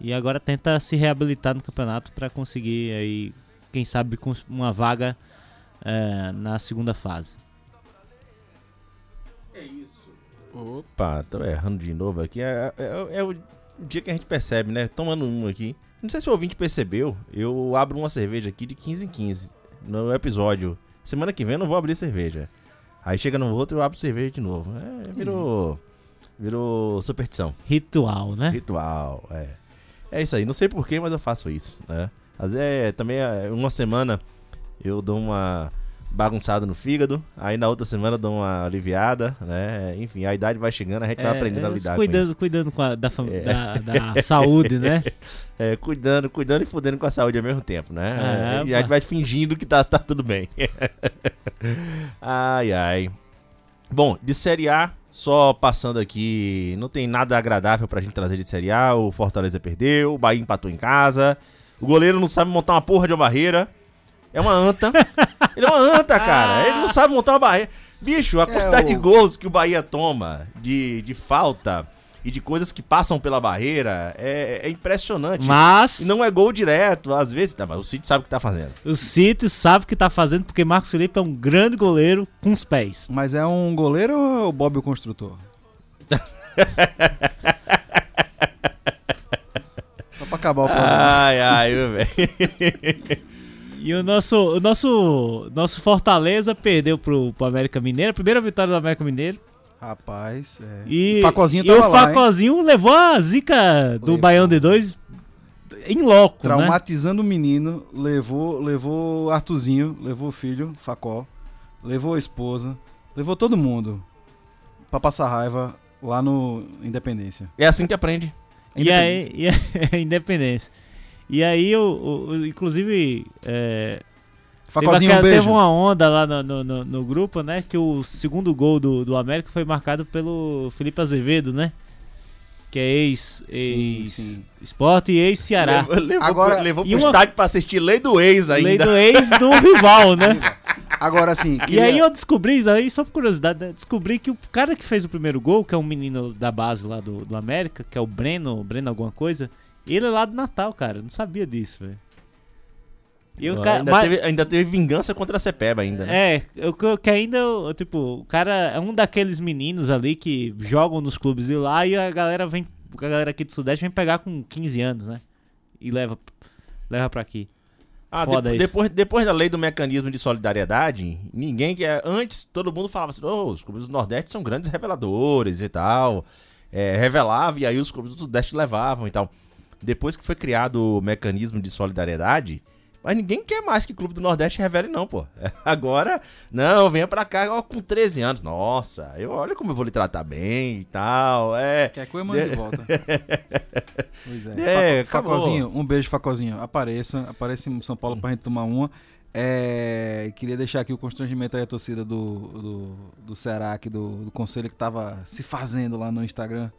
Speaker 4: e agora tenta se reabilitar no campeonato para conseguir aí quem sabe uma vaga é, na segunda fase.
Speaker 3: É isso. Opa, tô errando de novo aqui. É, é, é, o dia que a gente percebe, né? Tomando um aqui. Não sei se o ouvinte percebeu, eu abro uma cerveja aqui de 15 em 15 no episódio. Semana que vem eu não vou abrir cerveja. Aí chega no outro eu abro cerveja de novo. É, virou. Virou superstição.
Speaker 4: Ritual, né?
Speaker 3: Ritual, é. É isso aí. Não sei porquê, mas eu faço isso, né? Às vezes é, também é, uma semana eu dou uma bagunçada no fígado, aí na outra semana dou uma aliviada, né? Enfim, a idade vai chegando, a gente é, vai aprendendo a é, lidar
Speaker 4: cuidando,
Speaker 3: com
Speaker 4: Cuidando com a, da, é. da, da [laughs] saúde, né? [laughs]
Speaker 3: É, cuidando, cuidando e fudendo com a saúde ao mesmo tempo, né? É, e a gente vai fingindo que tá, tá tudo bem. [laughs] ai, ai. Bom, de Série A, só passando aqui, não tem nada agradável pra gente trazer de Série A. O Fortaleza perdeu, o Bahia empatou em casa, o goleiro não sabe montar uma porra de uma barreira. É uma anta. Ele é uma anta, cara. Ele não sabe montar uma barreira. Bicho, a é quantidade o... de gols que o Bahia toma de, de falta e de coisas que passam pela barreira é, é impressionante.
Speaker 4: Mas.
Speaker 3: E não é gol direto, às vezes. Tá, mas o City sabe o que tá fazendo.
Speaker 4: O City sabe o que tá fazendo porque Marcos Felipe é um grande goleiro com os pés.
Speaker 5: Mas é um goleiro ou é o Bob o construtor? [laughs] Só pra acabar o programa.
Speaker 3: Ai, ai, velho.
Speaker 4: E o nosso, o nosso, nosso Fortaleza perdeu pro, pro América Mineiro. A primeira vitória do América Mineiro.
Speaker 5: Rapaz, é.
Speaker 4: E, o Facozinho, e o Facozinho levou a zica do levou. Baião de dois em loco,
Speaker 5: né? Traumatizando né? o menino, levou, levou Artuzinho, levou o filho, Facó, levou a esposa, levou todo mundo pra passar raiva lá no Independência.
Speaker 3: É assim que aprende.
Speaker 4: E aí, [laughs] e a, Independência. E aí, o, o inclusive, é,
Speaker 5: Facozinho,
Speaker 4: teve,
Speaker 5: um
Speaker 4: teve uma onda lá no, no, no, grupo, né? Que o segundo gol do, do América foi marcado pelo Felipe Azevedo, né? que é ex,
Speaker 5: Sim,
Speaker 4: ex
Speaker 5: sim.
Speaker 4: Esporte e ex Ceará.
Speaker 3: Levou, levou,
Speaker 5: Agora-
Speaker 3: pro, levou
Speaker 4: e
Speaker 3: pro
Speaker 4: uma-
Speaker 3: estádio pra assistir Lei do Ex ainda.
Speaker 4: Lei do ex do rival, né? [laughs]
Speaker 5: Agora assim,
Speaker 4: E
Speaker 5: queria-
Speaker 4: aí eu descobri, aí só por curiosidade, né, descobri que o cara que fez o primeiro gol, que é um menino da base lá do, do América, que é o Breno, Breno alguma coisa, ele é lá do Natal, cara. Eu não sabia disso, velho. E o cara,
Speaker 3: ainda,
Speaker 4: mas-
Speaker 3: teve, ainda teve vingança contra a Cepeba ainda, né?
Speaker 4: É, eu, que- ainda, eu, tipo, o cara é um daqueles meninos ali que jogam nos clubes de lá e a galera vem, a galera aqui do Sudeste vem pegar com 15 anos, né? E leva, leva pra aqui.
Speaker 3: Ah,
Speaker 4: Foda
Speaker 3: de-
Speaker 4: isso.
Speaker 3: depois, depois da lei do mecanismo de solidariedade, ninguém que é. Antes, todo mundo falava assim: "Oh, os clubes do Nordeste são grandes reveladores e tal. É, revelava e aí os clubes do Sudeste levavam e tal. Depois que foi criado o mecanismo de solidariedade, mas ninguém quer mais que o clube do Nordeste revele, não, pô. [laughs] Agora, não, venha pra cá ó, com 13 anos. Nossa, eu olha como eu vou lhe tratar bem e tal. É.
Speaker 5: Quer que eu mande de volta. [laughs] Pois é.
Speaker 3: É,
Speaker 5: Faco-. Facozinho, um beijo, Facozinho. Apareça, apareça em São Paulo pra gente tomar uma. É, queria deixar aqui o constrangimento aí à torcida do, do, do Ceará, aqui do, do conselho que tava se fazendo lá no Instagram.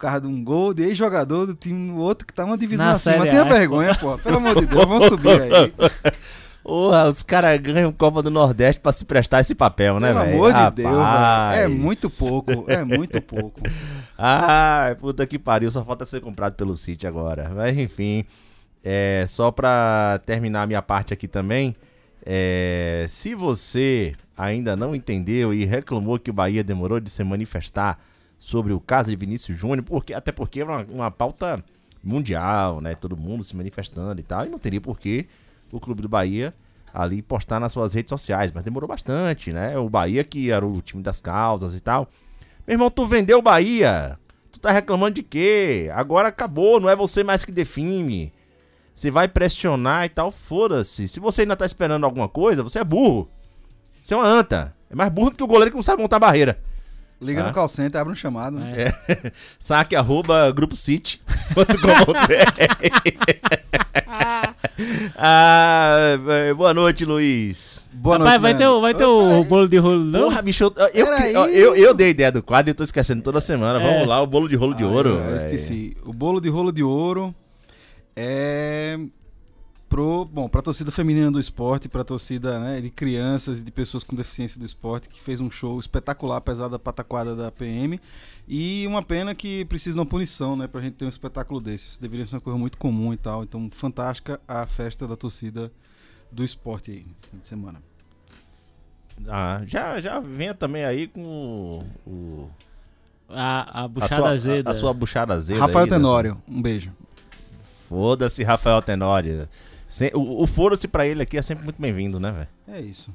Speaker 5: Por causa de um gol de ex-jogador do time outro que tá uma divisão
Speaker 4: Na
Speaker 5: acima. Tenha vergonha, pô. Pelo amor de Deus, vamos subir aí. [laughs]
Speaker 3: Porra, os caras ganham Copa do Nordeste pra se prestar esse papel, né,
Speaker 5: Pelo
Speaker 3: velho?
Speaker 5: amor de Deus, velho. É
Speaker 3: Rapaz.
Speaker 5: muito pouco, é muito pouco.
Speaker 3: Ah, puta que pariu, só falta ser comprado pelo City agora. Mas enfim, é, só pra terminar a minha parte aqui também, é, se você ainda não entendeu e reclamou que o Bahia demorou de se manifestar sobre o caso de Vinícius Júnior, porque, até porque é uma, uma pauta mundial, né? Todo mundo se manifestando e tal, e não teria por que o Clube do Bahia ali postar nas suas redes sociais, mas demorou bastante, né? O Bahia que era o time das causas e tal. Meu irmão, tu vendeu o Bahia. Tu tá reclamando de quê? Agora acabou, não é você mais que define. Você vai pressionar e tal, foda-se. Se você ainda tá esperando alguma coisa, você é burro. Você é uma anta. É mais burro do que o goleiro que não sabe montar barreira.
Speaker 5: Liga
Speaker 3: Ah.
Speaker 5: no call center, abre um chamado. né?
Speaker 3: É. [laughs] Saque arroba grupo City. [laughs] [laughs] ah, é, boa noite, Luiz.
Speaker 5: Boa
Speaker 4: Rapaz,
Speaker 5: noite,
Speaker 4: vai ter, o- vai ter o bolo de rolo, não?
Speaker 3: Porra, bicho, eu, eu,
Speaker 5: Peraí.
Speaker 3: eu, eu, eu dei ideia do quadro e eu tô esquecendo toda semana.
Speaker 4: É.
Speaker 3: Vamos lá, o bolo de rolo de
Speaker 5: Ah,
Speaker 3: ouro.
Speaker 5: Eu, esqueci. O bolo de rolo de ouro é pro, bom, pra torcida feminina do esporte, pra torcida né, de crianças e de pessoas com deficiência do esporte, que fez um show espetacular, apesar da pataquada da PM. E uma pena que precisa de uma punição, né, pra gente ter um espetáculo desses. Deveria ser uma coisa muito comum e tal. Então, fantástica a festa da torcida do esporte aí, esse fim de semana.
Speaker 3: Ah, já, já venha também aí com o. o-
Speaker 4: A, a
Speaker 3: a,
Speaker 4: buchada
Speaker 3: sua,
Speaker 4: azeda.
Speaker 3: a, a sua buchada azeda.
Speaker 5: Rafael
Speaker 3: aí, dessa-
Speaker 5: Tenório, um beijo.
Speaker 3: Foda-se, Rafael Tenório. Sem- o o foda-se pra ele aqui é sempre muito bem-vindo, né, velho?
Speaker 5: É isso.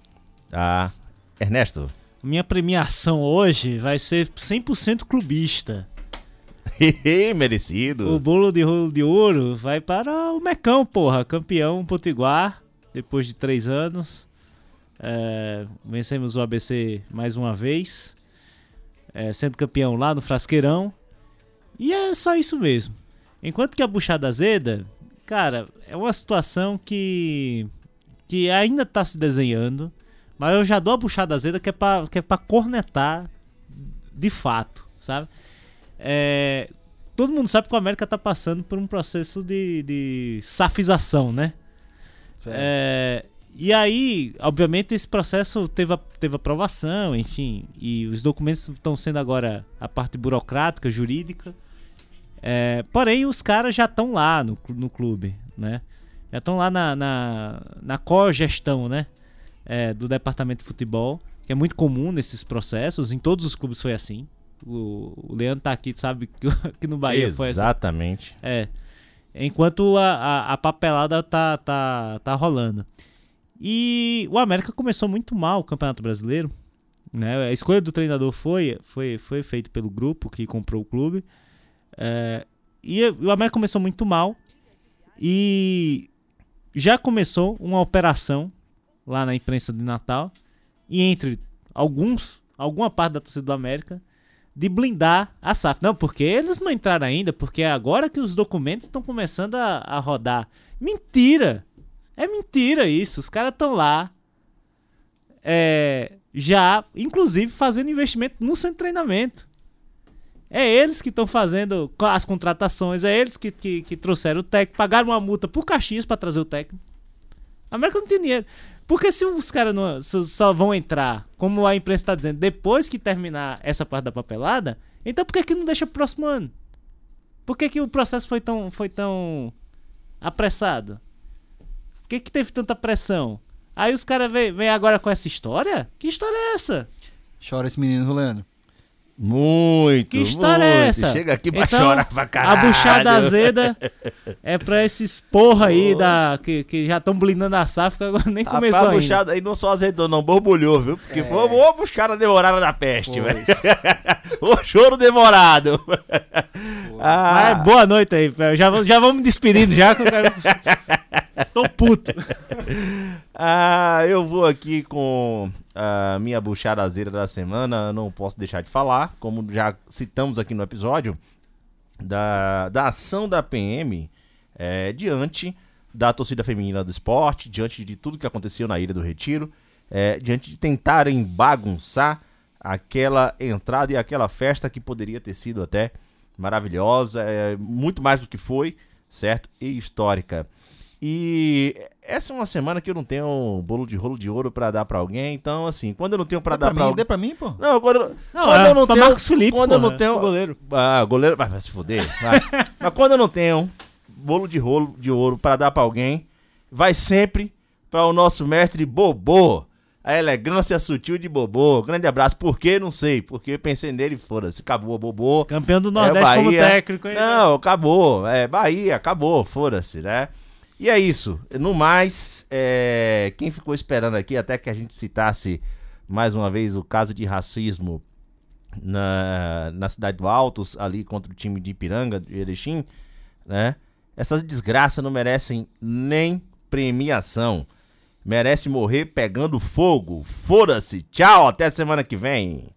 Speaker 3: Ah, Ernesto.
Speaker 4: Minha premiação hoje vai ser 100% clubista. [laughs]
Speaker 3: Merecido.
Speaker 4: O bolo de rolo de ouro vai para o Mecão, porra. Campeão Potiguar, depois de três anos. É, vencemos o ABC mais uma vez. É, sendo campeão lá no Frasqueirão. E é só isso mesmo. Enquanto que a buchada azeda, cara, é uma situação que, que ainda tá se desenhando. Mas eu já dou a buchada azeda que é pra, que é pra cornetar de fato, sabe? É, todo mundo sabe que o América tá passando por um processo de, de safização, né? É, e aí, obviamente, esse processo teve, teve aprovação, enfim, e os documentos estão sendo agora a parte burocrática, jurídica. É, porém, os caras já estão lá no, no clube, né? Já estão lá na, na, na cogestão, né? É, do departamento de futebol, que é muito comum nesses processos, em todos os clubes foi assim. O, o Leandro tá aqui, sabe [laughs] que, que no Bahia foi assim.
Speaker 3: Exatamente.
Speaker 4: É. Enquanto a, a, a papelada tá, tá, tá rolando. E o América começou muito mal o Campeonato Brasileiro. Né? A escolha do treinador foi, foi, foi feita pelo grupo que comprou o clube. É, e o América começou muito mal. E já começou uma operação lá na imprensa de Natal. E entre alguns, alguma parte da torcida do América, de blindar a SAF. Não, porque eles não entraram ainda, porque é agora que os documentos estão começando a, a rodar. Mentira! É mentira isso. Os caras estão lá. é, já, inclusive, fazendo investimento no centro de treinamento. É eles que estão fazendo as contratações, é eles que, que, que trouxeram o técnico, pagaram uma multa por Caxias para trazer o técnico. A América não tem dinheiro. Porque se os caras só vão entrar, como a imprensa está dizendo, depois que terminar essa parte da papelada, então por que, que não deixa pro próximo ano? Por que, que o processo foi tão, foi tão apressado? Por que, que teve tanta pressão? Aí os caras vêm agora com essa história? Que história é essa?
Speaker 5: Chora esse menino, Juliano.
Speaker 3: Muito,
Speaker 4: Que história é
Speaker 3: muito.
Speaker 4: essa?
Speaker 3: Chega aqui pra
Speaker 4: Então,
Speaker 3: chorar pra
Speaker 4: A
Speaker 3: caralho.
Speaker 4: buchada azeda [laughs] é pra esses porra aí da, que, que já estão blindando a safra, agora nem
Speaker 3: Rapaz,
Speaker 4: começou
Speaker 3: a
Speaker 4: ainda.
Speaker 3: buchada aí não só azedou, não, borbulhou, viu? Porque foi uma buchada demorada da peste, velho. [laughs] o choro demorado. Ah,
Speaker 4: Mas boa noite aí, já, vamos- já vamos me despedindo já. [laughs] Tô puto.
Speaker 3: Ah, eu vou aqui com a minha buchadazeira da semana, não posso deixar de falar, como já citamos aqui no episódio, da, da ação da PM é, diante da torcida feminina do esporte, diante de tudo que aconteceu na Ilha do Retiro, é, diante de tentarem bagunçar aquela entrada e aquela festa que poderia ter sido até maravilhosa, é, muito mais do que foi, certo? E histórica. E essa é uma semana que eu não tenho bolo de rolo de ouro pra dar pra alguém, então assim, quando eu não tenho pra
Speaker 5: Dê
Speaker 3: dar
Speaker 5: pra
Speaker 3: pra
Speaker 5: mim,
Speaker 3: alguém.
Speaker 5: dê pra mim, pô.
Speaker 3: Não, quando,
Speaker 4: Não,
Speaker 3: quando
Speaker 4: é,
Speaker 3: eu não tenho.
Speaker 4: Marcos Felipe,
Speaker 3: quando eu
Speaker 4: porra,
Speaker 3: não tenho.
Speaker 4: o goleiro.
Speaker 3: Ah, goleiro. Vai, vai se fuder. vai. [laughs] Mas quando eu não tenho bolo de rolo de ouro pra dar pra alguém, vai sempre pra o nosso mestre Bobô. A elegância sutil de Bobô. Grande abraço. Por quê? Não sei. Porque eu pensei nele, foda-se. Acabou, Bobô.
Speaker 4: Campeão do
Speaker 3: É,
Speaker 4: Nordeste como
Speaker 3: Bahia.
Speaker 4: técnico. hein?
Speaker 3: Não, acabou. É, Bahia, acabou, foda-se, né? E é isso. No mais, é, quem ficou esperando aqui até que a gente citasse mais uma vez o caso de racismo na, na cidade do Altos, ali contra o time de Ipiranga, de Erechim, né? Essas desgraças não merecem nem premiação. Merece morrer pegando fogo. Foda-se. Tchau, até semana que vem.